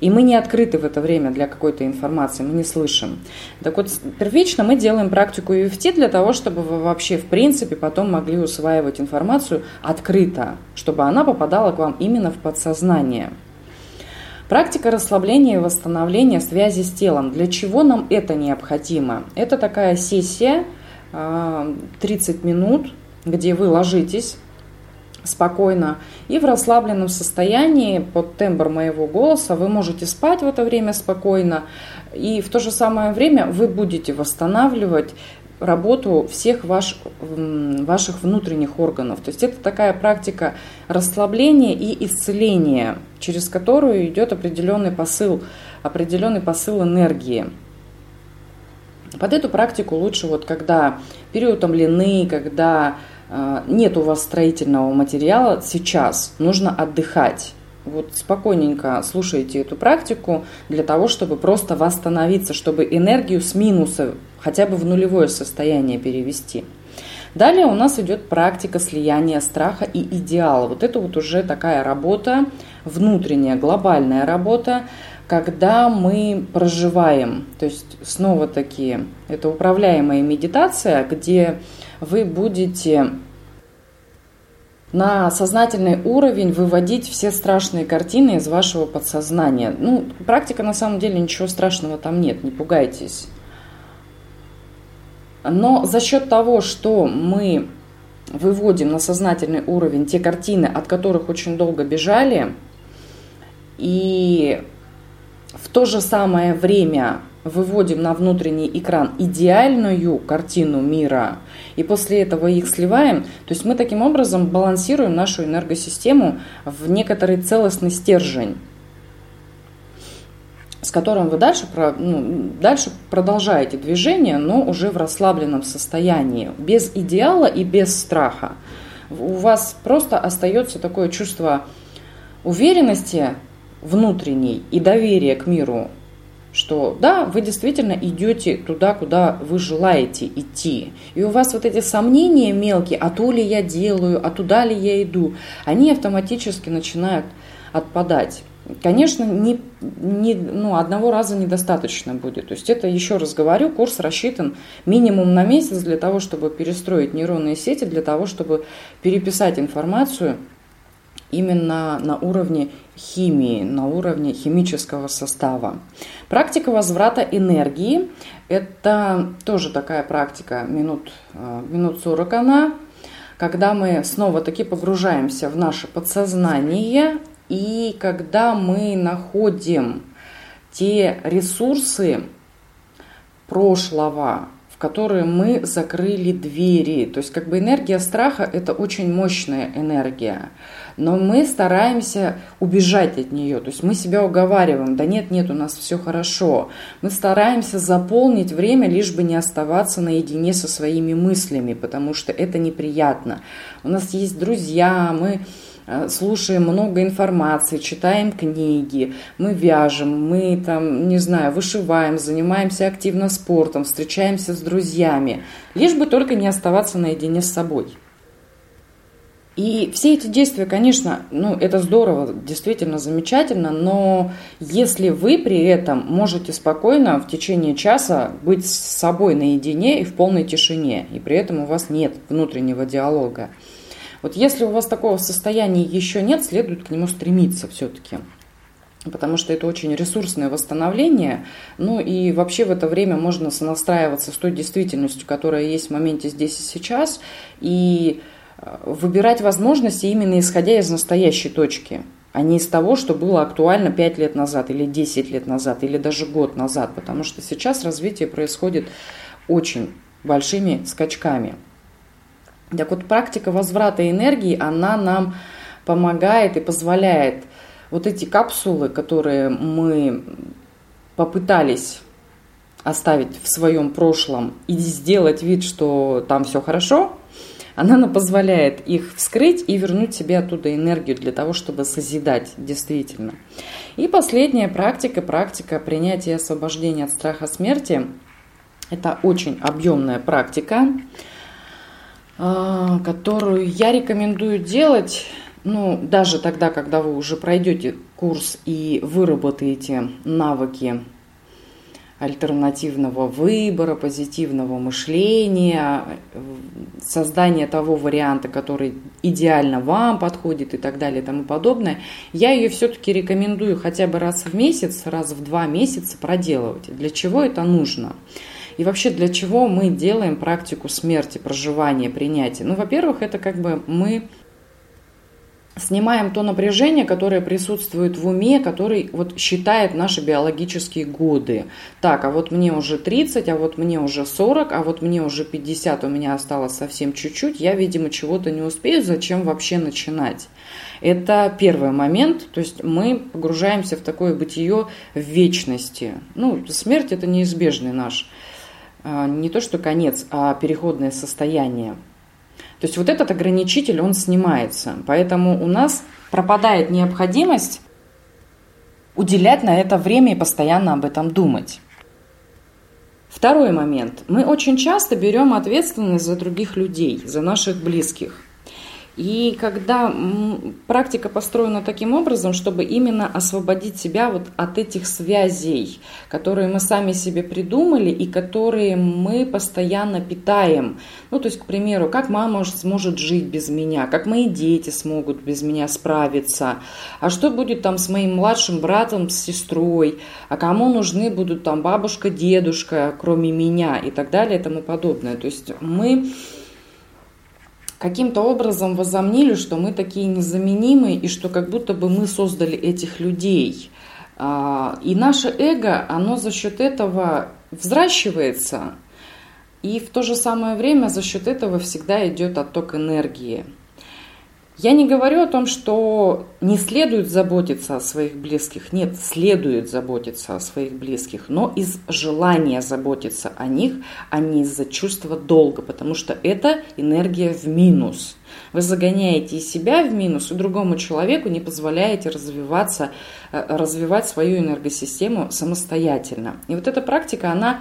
И мы не открыты в это время для какой-то информации, мы не слышим. Так вот, первично мы делаем практику EFT для того, чтобы вы вообще, в принципе, потом могли усваивать информацию открыто, чтобы она попадала к вам именно в подсознание. Практика расслабления и восстановления связи с телом. Для чего нам это необходимо? Это такая сессия 30 а, минут, где вы ложитесь спокойно и в расслабленном состоянии под тембр моего голоса вы можете спать в это время спокойно и в то же самое время вы будете восстанавливать работу всех ваш, ваших внутренних органов. То есть это такая практика расслабления и исцеления, через которую идет определенный посыл, определенный посыл энергии. Под эту практику лучше вот когда переутомлены, когда э, нет у вас строительного материала, сейчас нужно отдыхать. Вот спокойненько слушайте эту практику для того, чтобы просто восстановиться, чтобы энергию с минуса хотя бы в нулевое состояние перевести. Далее у нас идет практика слияния страха и идеала. Вот это вот уже такая работа, внутренняя, глобальная работа, когда мы проживаем, то есть снова таки это управляемая медитация, где вы будете на сознательный уровень выводить все страшные картины из вашего подсознания. Ну, практика на самом деле ничего страшного там нет, не пугайтесь. Но за счет того, что мы выводим на сознательный уровень те картины, от которых очень долго бежали, и в то же самое время выводим на внутренний экран идеальную картину мира, и после этого их сливаем, то есть мы таким образом балансируем нашу энергосистему в некоторый целостный стержень с которым вы дальше, ну, дальше продолжаете движение, но уже в расслабленном состоянии, без идеала и без страха. У вас просто остается такое чувство уверенности внутренней и доверия к миру, что да, вы действительно идете туда, куда вы желаете идти. И у вас вот эти сомнения мелкие, а то ли я делаю, а туда ли я иду, они автоматически начинают отпадать. Конечно, не, не, ну, одного раза недостаточно будет. То есть это, еще раз говорю, курс рассчитан минимум на месяц для того, чтобы перестроить нейронные сети, для того, чтобы переписать информацию именно на уровне химии, на уровне химического состава. Практика возврата энергии – это тоже такая практика, минут, э, минут 40 она, когда мы снова таки погружаемся в наше подсознание и когда мы находим те ресурсы прошлого, которые мы закрыли двери. То есть как бы энергия страха – это очень мощная энергия. Но мы стараемся убежать от нее. То есть мы себя уговариваем, да нет, нет, у нас все хорошо. Мы стараемся заполнить время, лишь бы не оставаться наедине со своими мыслями, потому что это неприятно. У нас есть друзья, мы слушаем много информации, читаем книги, мы вяжем, мы там, не знаю, вышиваем, занимаемся активно спортом, встречаемся с друзьями, лишь бы только не оставаться наедине с собой. И все эти действия, конечно, ну, это здорово, действительно замечательно, но если вы при этом можете спокойно в течение часа быть с собой наедине и в полной тишине, и при этом у вас нет внутреннего диалога, вот если у вас такого состояния еще нет, следует к нему стремиться все-таки потому что это очень ресурсное восстановление. Ну и вообще в это время можно сонастраиваться с той действительностью, которая есть в моменте здесь и сейчас, и э, выбирать возможности именно исходя из настоящей точки, а не из того, что было актуально 5 лет назад или 10 лет назад или даже год назад, потому что сейчас развитие происходит очень большими скачками. Так вот, практика возврата энергии, она нам помогает и позволяет вот эти капсулы, которые мы попытались оставить в своем прошлом и сделать вид, что там все хорошо, она нам позволяет их вскрыть и вернуть себе оттуда энергию для того, чтобы созидать действительно. И последняя практика, практика принятия освобождения от страха смерти. Это очень объемная практика. А, которую я рекомендую делать ну, даже тогда, когда вы уже пройдете курс и выработаете навыки альтернативного выбора, позитивного мышления, создания того варианта, который идеально вам подходит и так далее и тому подобное, я ее все-таки рекомендую хотя бы раз в месяц, раз в два месяца проделывать. Для чего это нужно? И вообще для чего мы делаем практику смерти, проживания, принятия? Ну, во-первых, это как бы мы снимаем то напряжение, которое присутствует в уме, который вот считает наши биологические годы. Так, а вот мне уже 30, а вот мне уже 40, а вот мне уже 50, у меня осталось совсем чуть-чуть, я, видимо, чего-то не успею, зачем вообще начинать? Это первый момент, то есть мы погружаемся в такое бытие в вечности. Ну, смерть это неизбежный наш, не то что конец, а переходное состояние. То есть вот этот ограничитель, он снимается. Поэтому у нас пропадает необходимость уделять на это время и постоянно об этом думать. Второй момент. Мы очень часто берем ответственность за других людей, за наших близких. И когда практика построена таким образом, чтобы именно освободить себя вот от этих связей, которые мы сами себе придумали и которые мы постоянно питаем. Ну, то есть, к примеру, как мама сможет жить без меня, как мои дети смогут без меня справиться, а что будет там с моим младшим братом, с сестрой, а кому нужны будут там бабушка, дедушка, кроме меня и так далее и тому подобное. То есть мы каким-то образом возомнили, что мы такие незаменимые и что как будто бы мы создали этих людей. А, и наше эго, оно за счет этого взращивается, и в то же самое время за счет этого всегда идет отток энергии. Я не говорю о том, что не следует заботиться о своих близких. Нет, следует заботиться о своих близких, но из желания заботиться о них, а не из-за чувства долга, потому что это энергия в минус. Вы загоняете себя в минус, и другому человеку не позволяете развиваться, э, развивать свою энергосистему самостоятельно. И вот эта практика, она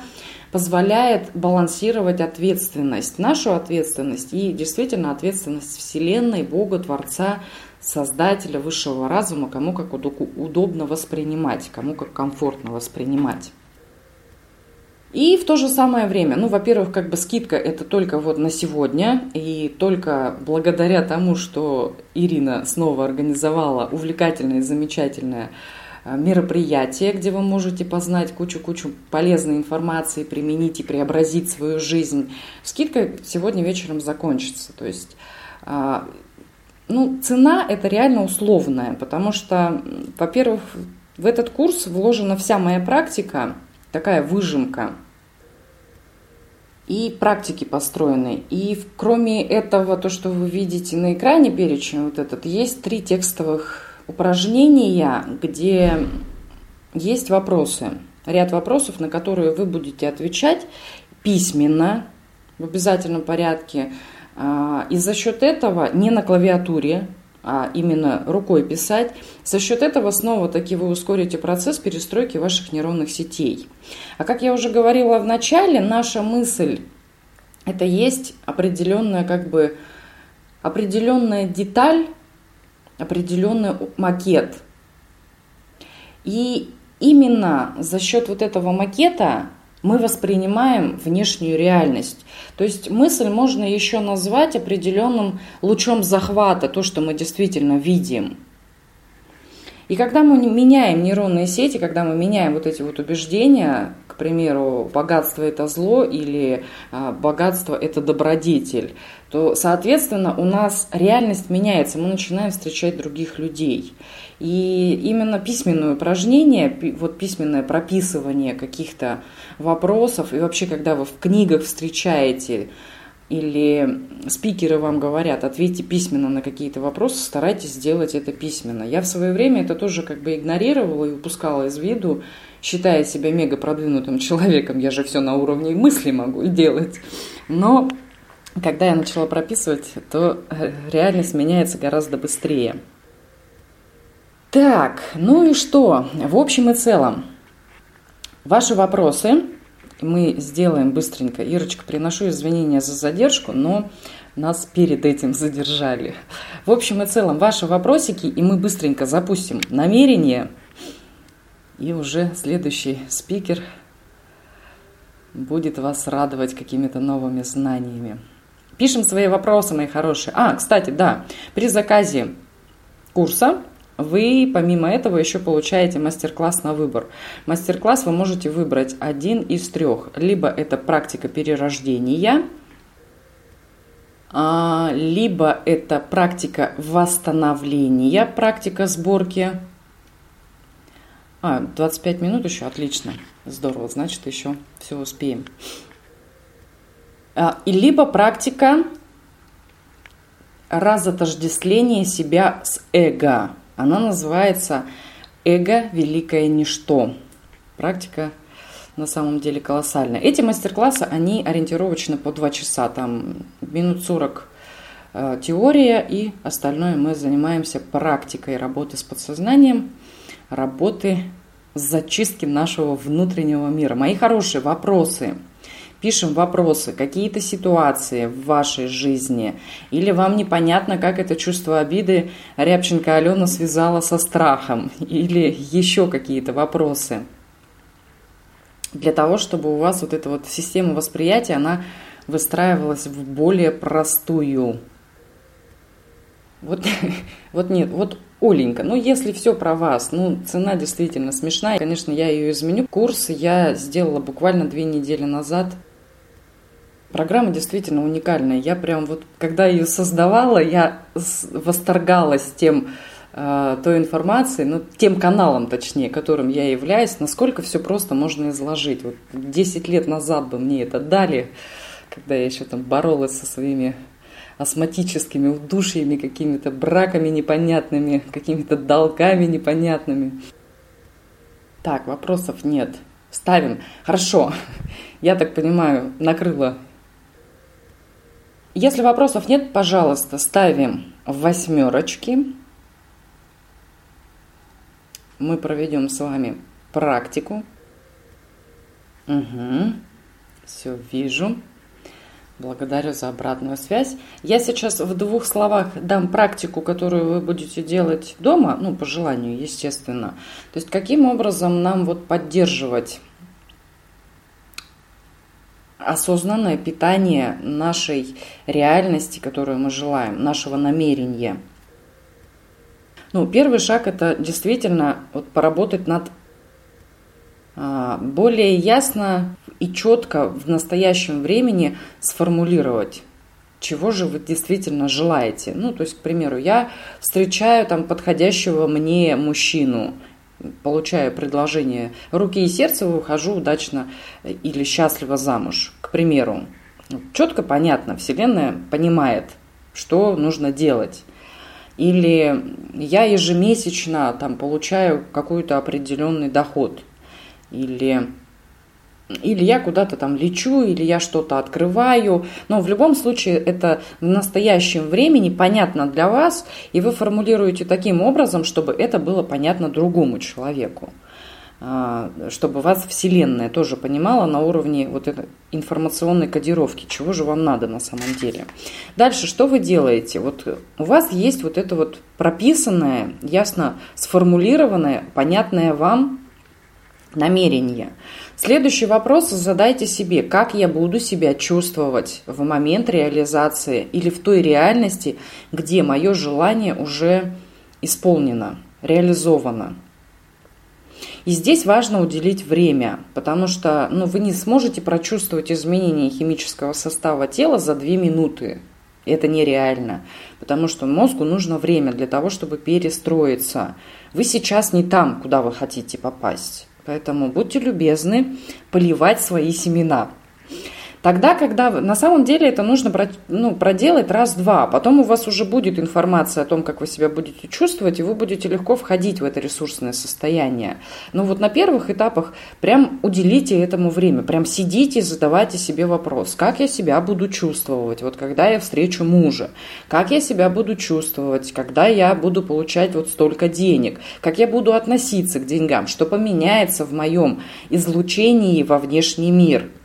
позволяет балансировать ответственность, нашу ответственность и действительно ответственность Вселенной, Бога, Творца, Создателя, высшего разума, кому как удобно воспринимать, кому как комфортно воспринимать. И в то же самое время, ну, во-первых, как бы скидка это только вот на сегодня, и только благодаря тому, что Ирина снова организовала увлекательное и замечательное Э, мероприятие, где вы можете познать кучу-кучу полезной информации, применить и преобразить свою жизнь. Скидка сегодня вечером закончится. То есть э, ну, цена это реально условная, потому что, во-первых, в этот курс вложена вся моя практика, такая выжимка, и практики построены. И кроме этого, то, что вы видите на экране перечень вот этот, есть три текстовых упражнения, где есть вопросы, ряд вопросов, на которые вы будете отвечать письменно, в обязательном порядке. А, и за счет этого не на клавиатуре, а именно рукой писать. За счет этого снова-таки вы ускорите процесс перестройки ваших нейронных сетей. А как я уже говорила в начале, наша мысль – это есть определенная, как бы, определенная деталь определенный макет. И именно за счет вот этого макета мы воспринимаем внешнюю реальность. То есть мысль можно еще назвать определенным лучом захвата, то, что мы действительно видим. И когда мы меняем нейронные сети, когда мы меняем вот эти вот убеждения, к примеру, богатство это зло или а, богатство это добродетель, то, соответственно, у нас реальность меняется, мы начинаем встречать других людей. И именно письменное упражнение, вот письменное прописывание каких-то вопросов, и вообще, когда вы в книгах встречаете или спикеры вам говорят, ответьте письменно на какие-то вопросы, старайтесь сделать это письменно. Я в свое время это тоже как бы игнорировала и упускала из виду, считая себя мега продвинутым человеком. Я же все на уровне мысли могу делать. Но когда я начала прописывать, то э, реальность меняется гораздо быстрее. Так, ну и что? В общем и целом, ваши вопросы мы сделаем быстренько. Ирочка, приношу извинения за задержку, но нас перед этим задержали. В общем и целом, ваши вопросики, и мы быстренько запустим намерение. И уже следующий спикер будет вас радовать какими-то новыми знаниями. Пишем свои вопросы, мои хорошие. А, кстати, да, при заказе курса вы помимо этого еще получаете мастер-класс на выбор. Мастер-класс вы можете выбрать один из трех. Либо это практика перерождения, а, либо это практика восстановления, практика сборки. А, 25 минут еще, отлично, здорово, значит еще все успеем. А, и либо практика разотождествления себя с эго. Она называется «Эго – великое ничто». Практика на самом деле колоссальная. Эти мастер-классы, они ориентировочно по 2 часа, там минут 40 э, теория, и остальное мы занимаемся практикой работы с подсознанием, работы с зачистки нашего внутреннего мира. Мои хорошие вопросы – пишем вопросы, какие-то ситуации в вашей жизни, или вам непонятно, как это чувство обиды Рябченко Алена связала со страхом, или еще какие-то вопросы. Для того, чтобы у вас вот эта вот система восприятия, она выстраивалась в более простую. Вот, вот нет, вот Оленька, ну если все про вас, ну цена действительно смешная, конечно, я ее изменю. Курс я сделала буквально две недели назад. Программа действительно уникальная. Я прям вот, когда ее создавала, я восторгалась тем, э, той информацией, ну, тем каналом, точнее, которым я являюсь, насколько все просто можно изложить. Вот 10 лет назад бы мне это дали, когда я еще там боролась со своими астматическими удушьями, какими-то браками непонятными, какими-то долгами непонятными. Так, вопросов нет. Ставим. Хорошо. Я так понимаю, накрыла. Если вопросов нет, пожалуйста, ставим восьмерочки. Мы проведем с вами практику. Угу. Все вижу. Благодарю за обратную связь. Я сейчас в двух словах дам практику, которую вы будете делать дома, ну, по желанию, естественно. То есть, каким образом нам вот поддерживать осознанное питание нашей реальности, которую мы желаем, нашего намерения. Ну, первый шаг – это действительно вот поработать над а, более ясно и четко в настоящем времени сформулировать, чего же вы действительно желаете. Ну, то есть, к примеру, я встречаю там подходящего мне мужчину, получаю предложение руки и сердца, выхожу удачно или счастливо замуж, к примеру. Четко понятно, Вселенная понимает, что нужно делать. Или я ежемесячно там, получаю какой-то определенный доход. Или или я куда-то там лечу, или я что-то открываю. Но в любом случае это в настоящем времени понятно для вас, и вы формулируете таким образом, чтобы это было понятно другому человеку а, чтобы вас Вселенная тоже понимала на уровне вот этой информационной кодировки, чего же вам надо на самом деле. Дальше, что вы делаете? Вот у вас есть вот это вот прописанное, ясно сформулированное, понятное вам намерение – Следующий вопрос задайте себе, как я буду себя чувствовать в момент реализации или в той реальности, где мое желание уже исполнено, реализовано. И здесь важно уделить время, потому что ну, вы не сможете прочувствовать изменения химического состава тела за две минуты. Это нереально, потому что мозгу нужно время для того, чтобы перестроиться. Вы сейчас не там, куда вы хотите попасть. Поэтому будьте любезны поливать свои семена. Тогда, когда на самом деле это нужно ну, проделать раз-два, потом у вас уже будет информация о том, как вы себя будете чувствовать, и вы будете легко входить в это ресурсное состояние. Но вот на первых этапах прям уделите этому время, прям сидите, задавайте себе вопрос, как я себя буду чувствовать, вот когда я встречу мужа, как я себя буду чувствовать, когда я буду получать вот столько денег, как я буду относиться к деньгам, что поменяется в моем излучении во внешний мир –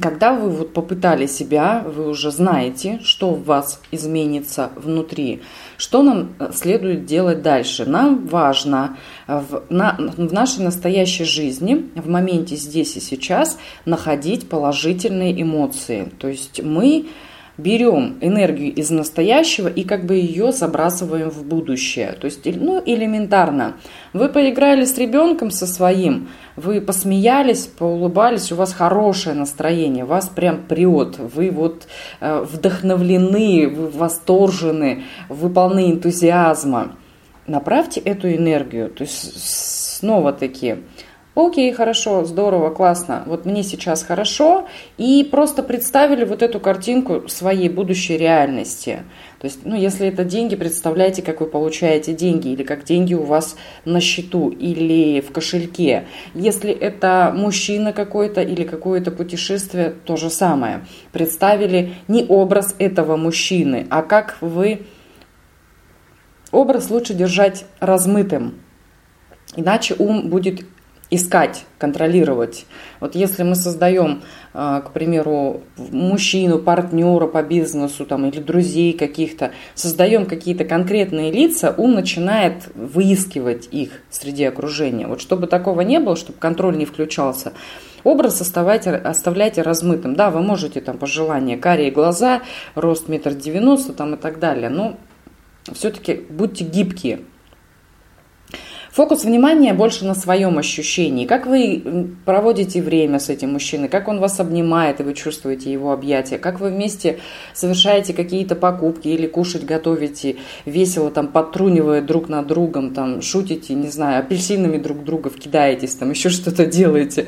когда вы вот попытали себя, вы уже знаете, что в вас изменится внутри, что нам э, следует делать дальше. Нам важно в, на, в нашей настоящей жизни, в моменте здесь и сейчас, находить положительные эмоции. То есть мы берем энергию из настоящего и как бы ее забрасываем в будущее. То есть, ну, элементарно. Вы поиграли с ребенком со своим, вы посмеялись, поулыбались, у вас хорошее настроение, вас прям прет, вы вот э, вдохновлены, вы восторжены, вы полны энтузиазма. Направьте эту энергию, то есть снова-таки Окей, хорошо, здорово, классно. Вот мне сейчас хорошо. И просто представили вот эту картинку своей будущей реальности. То есть, ну, если это деньги, представляйте, как вы получаете деньги, или как деньги у вас на счету, или в кошельке. Если это мужчина какой-то или какое-то путешествие, то же самое. Представили не образ этого мужчины, а как вы... Образ лучше держать размытым, Иначе ум будет искать, контролировать. Вот если мы создаем, а, к примеру, мужчину, партнера по бизнесу там, или друзей каких-то, создаем какие-то конкретные лица, ум начинает выискивать их среди окружения. Вот чтобы такого не было, чтобы контроль не включался, образ оставайте, оставляйте размытым. Да, вы можете там по желанию карие глаза, рост метр девяносто там и так далее, но все-таки будьте гибкие, Фокус внимания больше на своем ощущении. Как вы проводите время с этим мужчиной, как он вас обнимает, и вы чувствуете его объятия, как вы вместе совершаете какие-то покупки или кушать готовите, весело там подтрунивая друг над другом, там шутите, не знаю, апельсинами друг друга вкидаетесь, там еще что-то делаете.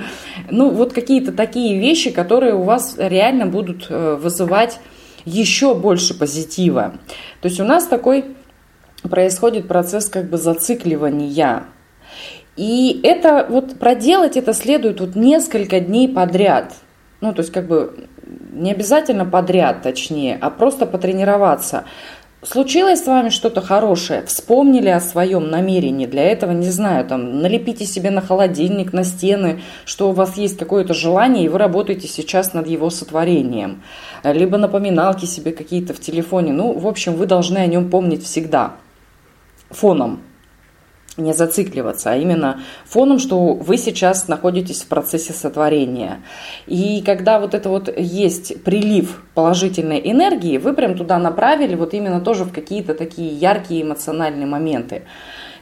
Ну, вот какие-то такие вещи, которые у вас реально будут э, вызывать еще больше позитива. То есть у нас такой происходит процесс как бы зацикливания. И это вот проделать это следует вот несколько дней подряд. Ну, то есть как бы не обязательно подряд, точнее, а просто потренироваться. Случилось с вами что-то хорошее, вспомнили о своем намерении, для этого, не знаю, там, налепите себе на холодильник, на стены, что у вас есть какое-то желание, и вы работаете сейчас над его сотворением. Либо напоминалки себе какие-то в телефоне. Ну, в общем, вы должны о нем помнить всегда фоном, не зацикливаться, а именно фоном, что вы сейчас находитесь в процессе сотворения. И когда вот это вот есть прилив положительной энергии, вы прям туда направили вот именно тоже в какие-то такие яркие эмоциональные моменты.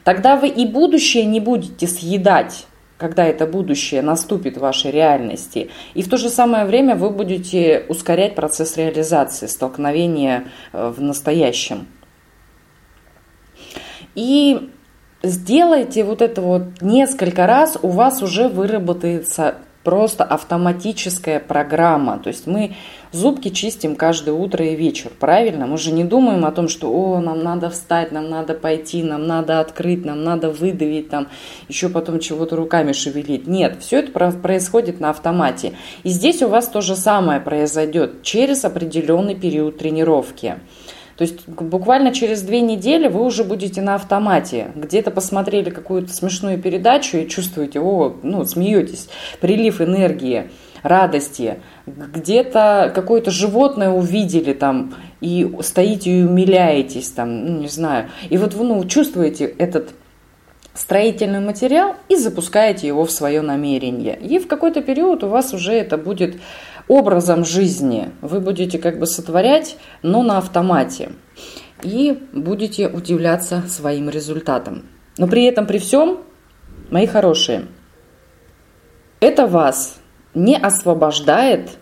Тогда вы и будущее не будете съедать когда это будущее наступит в вашей реальности. И в то же самое время вы будете ускорять процесс реализации, столкновения э, в настоящем. И сделайте вот это вот несколько раз, у вас уже выработается просто автоматическая программа. То есть мы зубки чистим каждое утро и вечер, правильно? Мы же не думаем о том, что о, нам надо встать, нам надо пойти, нам надо открыть, нам надо выдавить, там еще потом чего-то руками шевелить. Нет, все это происходит на автомате. И здесь у вас то же самое произойдет через определенный период тренировки. То есть буквально через две недели вы уже будете на автомате. Где-то посмотрели какую-то смешную передачу и чувствуете, о, ну, смеетесь, прилив энергии, радости. Где-то какое-то животное увидели там и стоите и умиляетесь там, ну, не знаю. И вот вы, ну, чувствуете этот строительный материал и запускаете его в свое намерение. И в какой-то период у вас уже это будет образом жизни. Вы будете как бы сотворять, но на автомате. И будете удивляться своим результатам. Но при этом, при всем, мои хорошие, это вас не освобождает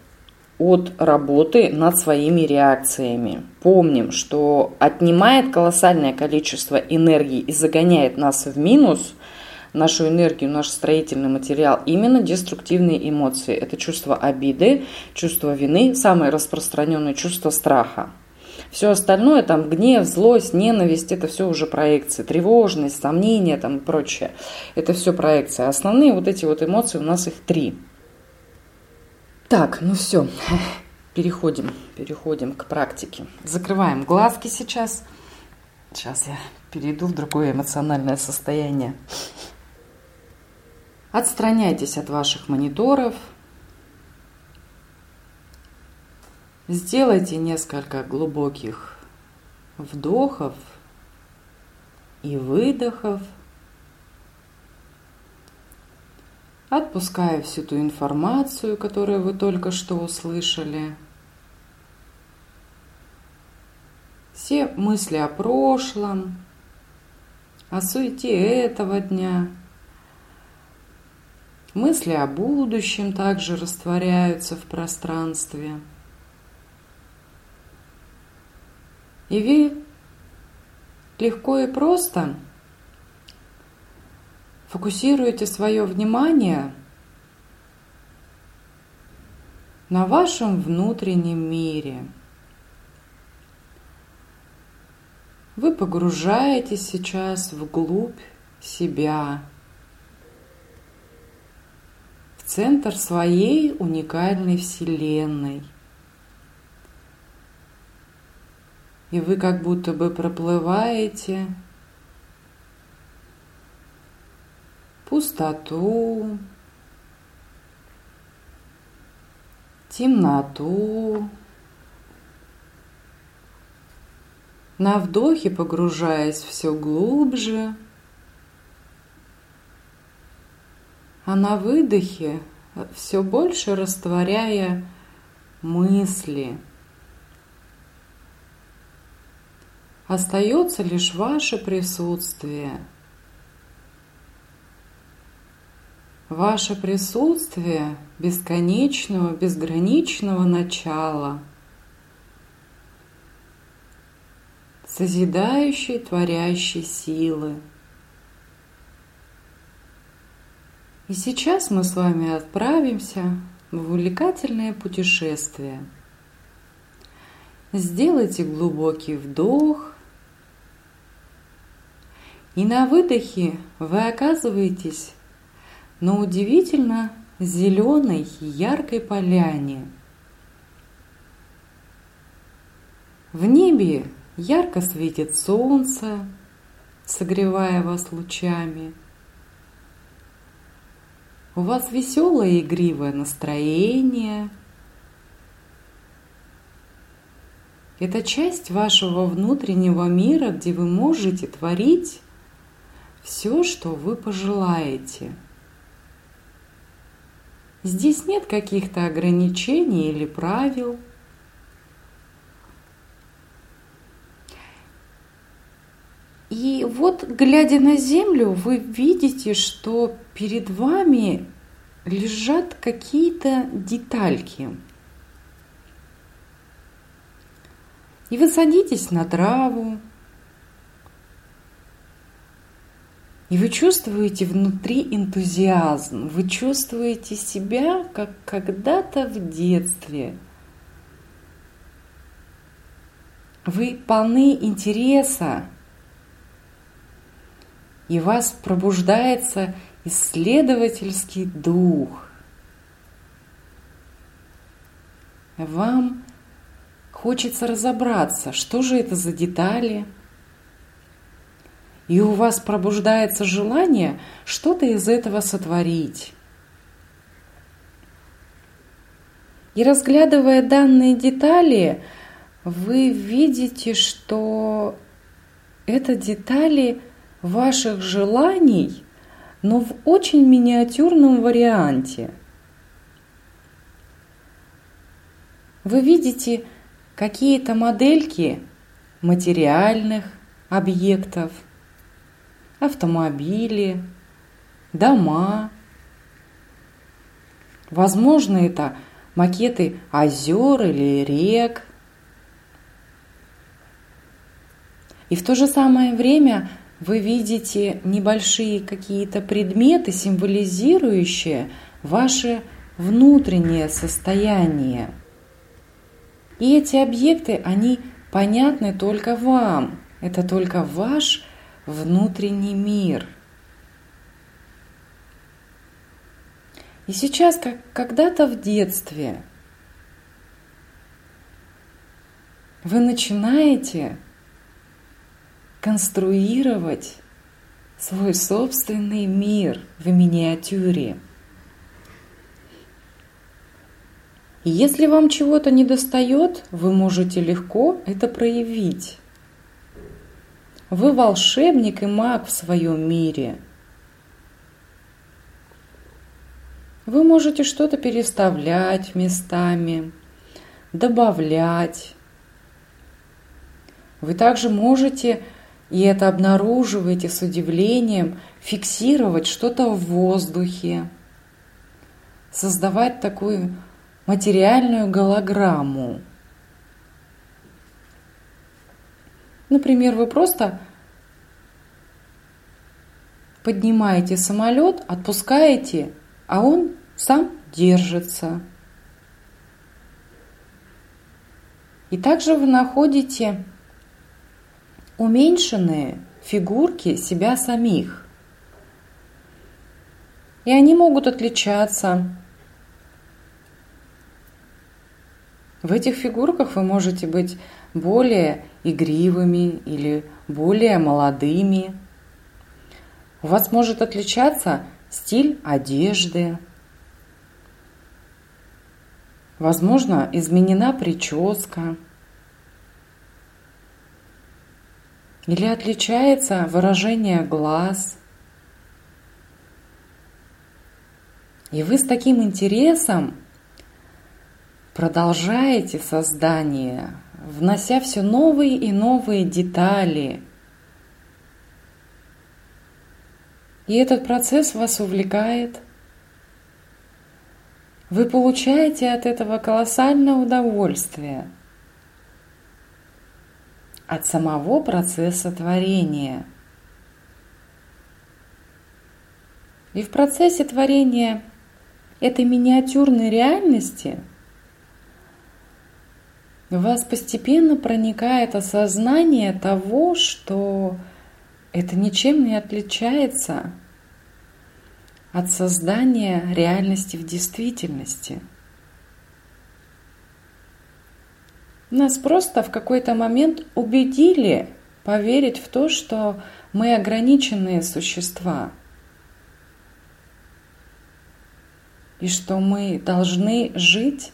от работы над своими реакциями. Помним, что отнимает колоссальное количество энергии и загоняет нас в минус, нашу энергию, наш строительный материал, именно деструктивные эмоции. Это чувство обиды, чувство вины, самое распространенное чувство страха. Все остальное, там гнев, злость, ненависть, это все уже проекции, тревожность, сомнения там и прочее. Это все проекции. Основные вот эти вот эмоции, у нас их три. Так, ну все, переходим, переходим к практике. Закрываем глазки сейчас. Сейчас я перейду в другое эмоциональное состояние. Отстраняйтесь от ваших мониторов, Сделайте несколько глубоких вдохов и выдохов, отпуская всю ту информацию, которую вы только что услышали. Все мысли о прошлом, о суете этого дня, мысли о будущем также растворяются в пространстве – И вы легко и просто фокусируете свое внимание на вашем внутреннем мире. Вы погружаетесь сейчас вглубь себя, в центр своей уникальной Вселенной – и вы как будто бы проплываете пустоту, темноту. На вдохе погружаясь все глубже, а на выдохе все больше растворяя мысли – Остается лишь ваше присутствие. Ваше присутствие бесконечного, безграничного начала, созидающей, творящей силы. И сейчас мы с вами отправимся в увлекательное путешествие. Сделайте глубокий вдох и на выдохе вы оказываетесь на удивительно зеленой яркой поляне. В небе ярко светит солнце, согревая вас лучами. У вас веселое игривое настроение. Это часть вашего внутреннего мира, где вы можете творить все, что вы пожелаете. Здесь нет каких-то ограничений или правил. И вот, глядя на землю, вы видите, что перед вами лежат какие-то детальки. И вы садитесь на траву, И вы чувствуете внутри энтузиазм, вы чувствуете себя, как когда-то в детстве. Вы полны интереса, и у вас пробуждается исследовательский дух. Вам хочется разобраться, что же это за детали – и у вас пробуждается желание что-то из этого сотворить. И разглядывая данные детали, вы видите, что это детали ваших желаний, но в очень миниатюрном варианте. Вы видите какие-то модельки материальных объектов – автомобили, дома. Возможно, это макеты озер или рек. И в то же самое время вы видите небольшие какие-то предметы, символизирующие ваше внутреннее состояние. И эти объекты, они понятны только вам. Это только ваш внутренний мир. И сейчас, как когда-то в детстве, вы начинаете конструировать свой собственный мир в миниатюре. Если вам чего-то не достает, вы можете легко это проявить. Вы волшебник и маг в своем мире. Вы можете что-то переставлять местами, добавлять. Вы также можете и это обнаруживаете с удивлением, фиксировать что-то в воздухе, создавать такую материальную голограмму. Например, вы просто поднимаете самолет, отпускаете, а он сам держится. И также вы находите уменьшенные фигурки себя самих. И они могут отличаться. В этих фигурках вы можете быть более игривыми или более молодыми. У вас может отличаться стиль одежды. Возможно, изменена прическа. Или отличается выражение глаз? И вы с таким интересом продолжаете создание, внося все новые и новые детали. И этот процесс вас увлекает. Вы получаете от этого колоссальное удовольствие – от самого процесса творения. И в процессе творения этой миниатюрной реальности у вас постепенно проникает осознание того, что это ничем не отличается от создания реальности в действительности – Нас просто в какой-то момент убедили поверить в то, что мы ограниченные существа. И что мы должны жить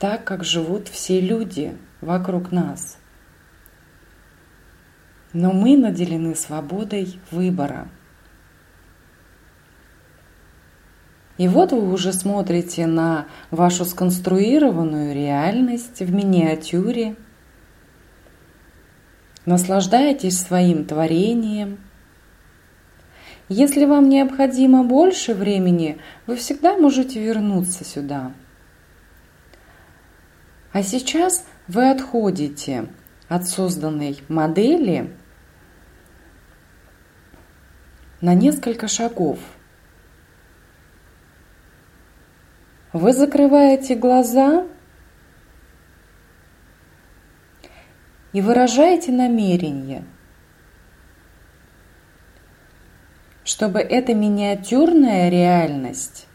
так, как живут все люди вокруг нас. Но мы наделены свободой выбора – И вот вы уже смотрите на вашу сконструированную реальность в миниатюре, наслаждаетесь своим творением. Если вам необходимо больше времени, вы всегда можете вернуться сюда. А сейчас вы отходите от созданной модели на несколько шагов – Вы закрываете глаза и выражаете намерение, чтобы эта миниатюрная реальность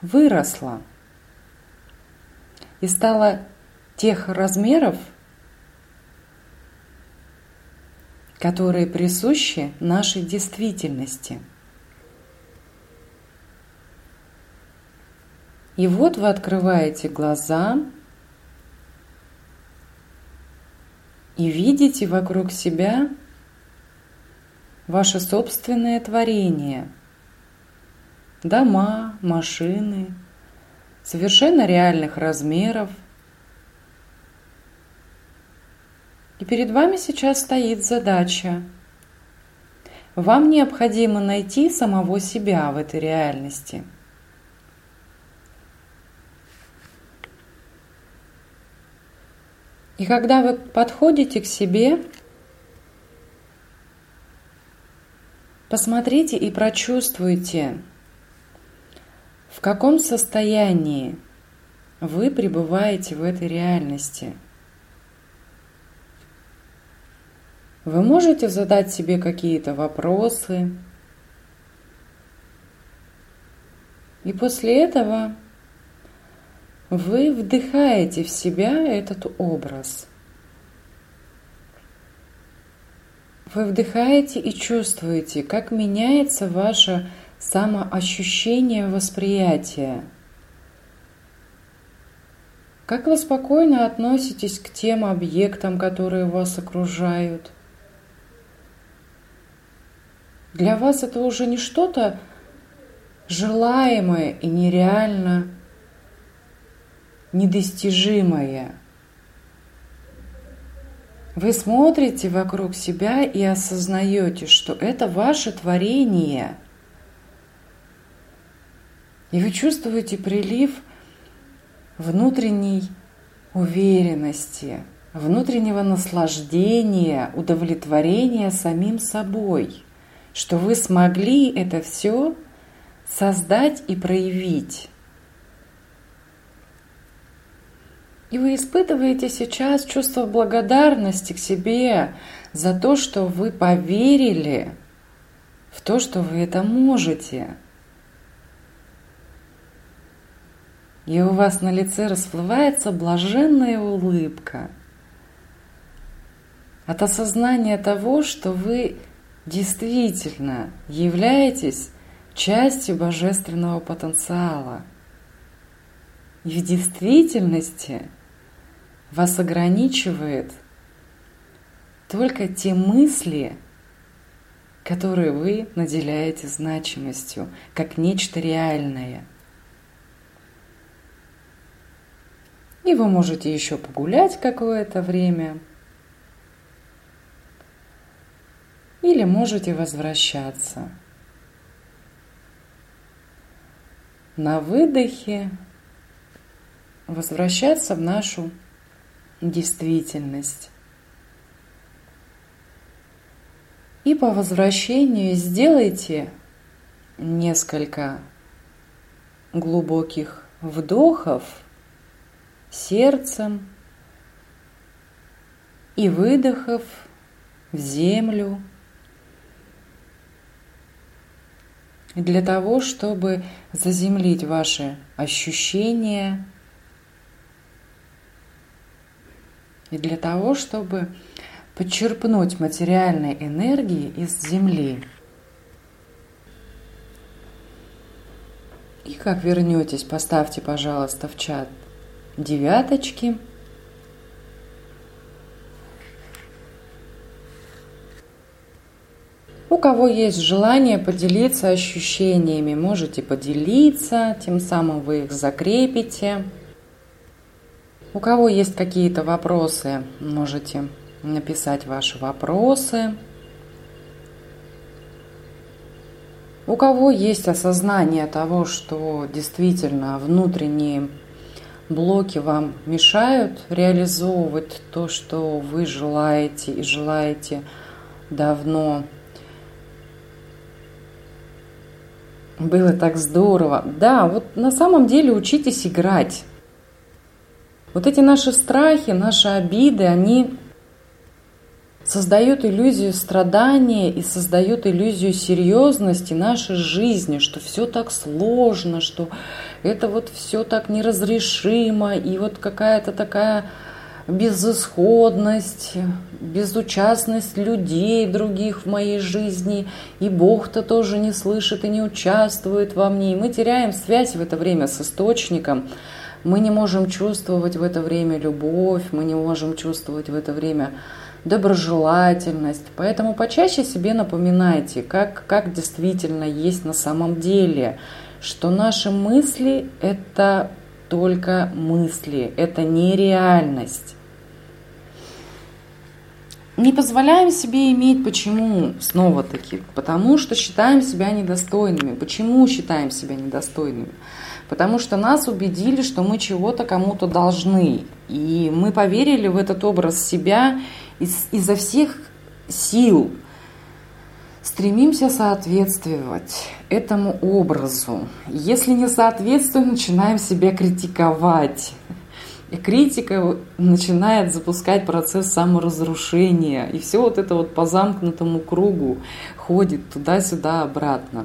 выросла и стала тех размеров, которые присущи нашей действительности – И вот вы открываете глаза и видите вокруг себя ваше собственное творение. Дома, машины, совершенно реальных размеров. И перед вами сейчас стоит задача. Вам необходимо найти самого себя в этой реальности – И когда вы подходите к себе, посмотрите и прочувствуйте, в каком состоянии вы пребываете в этой реальности. Вы можете задать себе какие-то вопросы, и после этого вы вдыхаете в себя этот образ. Вы вдыхаете и чувствуете, как меняется ваше самоощущение восприятия. Как вы спокойно относитесь к тем объектам, которые вас окружают? Для вас это уже не что-то желаемое и нереально недостижимое. Вы смотрите вокруг себя и осознаете, что это ваше творение. И вы чувствуете прилив внутренней уверенности, внутреннего наслаждения, удовлетворения самим собой, что вы смогли это все создать и проявить. И вы испытываете сейчас чувство благодарности к себе за то, что вы поверили в то, что вы это можете. И у вас на лице расплывается блаженная улыбка от осознания того, что вы действительно являетесь частью божественного потенциала. И в действительности – вас ограничивает только те мысли, которые вы наделяете значимостью, как нечто реальное. И вы можете еще погулять какое-то время. Или можете возвращаться. На выдохе возвращаться в нашу действительность. И по возвращению сделайте несколько глубоких вдохов сердцем и выдохов в землю для того, чтобы заземлить ваши ощущения, и для того, чтобы подчерпнуть материальной энергии из Земли. И как вернетесь, поставьте, пожалуйста, в чат девяточки. У кого есть желание поделиться ощущениями, можете поделиться, тем самым вы их закрепите. У кого есть какие-то вопросы, можете написать ваши вопросы. У кого есть осознание того, что действительно внутренние блоки вам мешают реализовывать то, что вы желаете и желаете давно. Было так здорово. Да, вот на самом деле учитесь играть. Вот эти наши страхи, наши обиды, они создают иллюзию страдания и создают иллюзию серьезности нашей жизни, что все так сложно, что это вот все так неразрешимо, и вот какая-то такая безысходность, безучастность людей других в моей жизни, и Бог-то тоже не слышит и не участвует во мне, и мы теряем связь в это время с источником, мы не можем чувствовать в это время любовь, мы не можем чувствовать в это время доброжелательность. Поэтому почаще себе напоминайте, как, как действительно есть на самом деле, что наши мысли – это только мысли, это не реальность. Не позволяем себе иметь почему? Снова таки, потому что считаем себя недостойными. Почему считаем себя недостойными? Потому что нас убедили, что мы чего-то кому-то должны. И мы поверили в этот образ себя из, изо всех сил. Стремимся соответствовать этому образу. Если не соответствуем, начинаем себя критиковать. И критика начинает запускать процесс саморазрушения. И все вот это вот по замкнутому кругу ходит туда-сюда, обратно.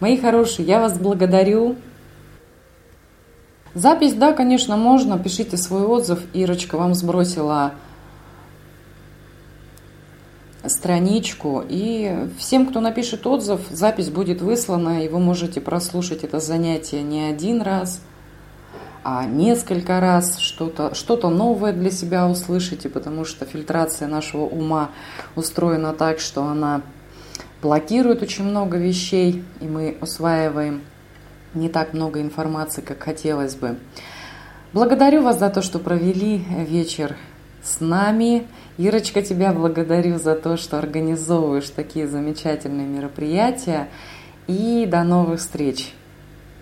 Мои хорошие, я вас благодарю. Запись, да, конечно, можно. Пишите свой отзыв. Ирочка вам сбросила страничку. И всем, кто напишет отзыв, запись будет выслана, и вы можете прослушать это занятие не один раз – а несколько раз что-то что новое для себя услышите, потому что фильтрация нашего ума устроена так, что она блокирует очень много вещей, и мы усваиваем не так много информации, как хотелось бы. Благодарю вас за то, что провели вечер с нами. Ирочка, тебя благодарю за то, что организовываешь такие замечательные мероприятия. И до новых встреч!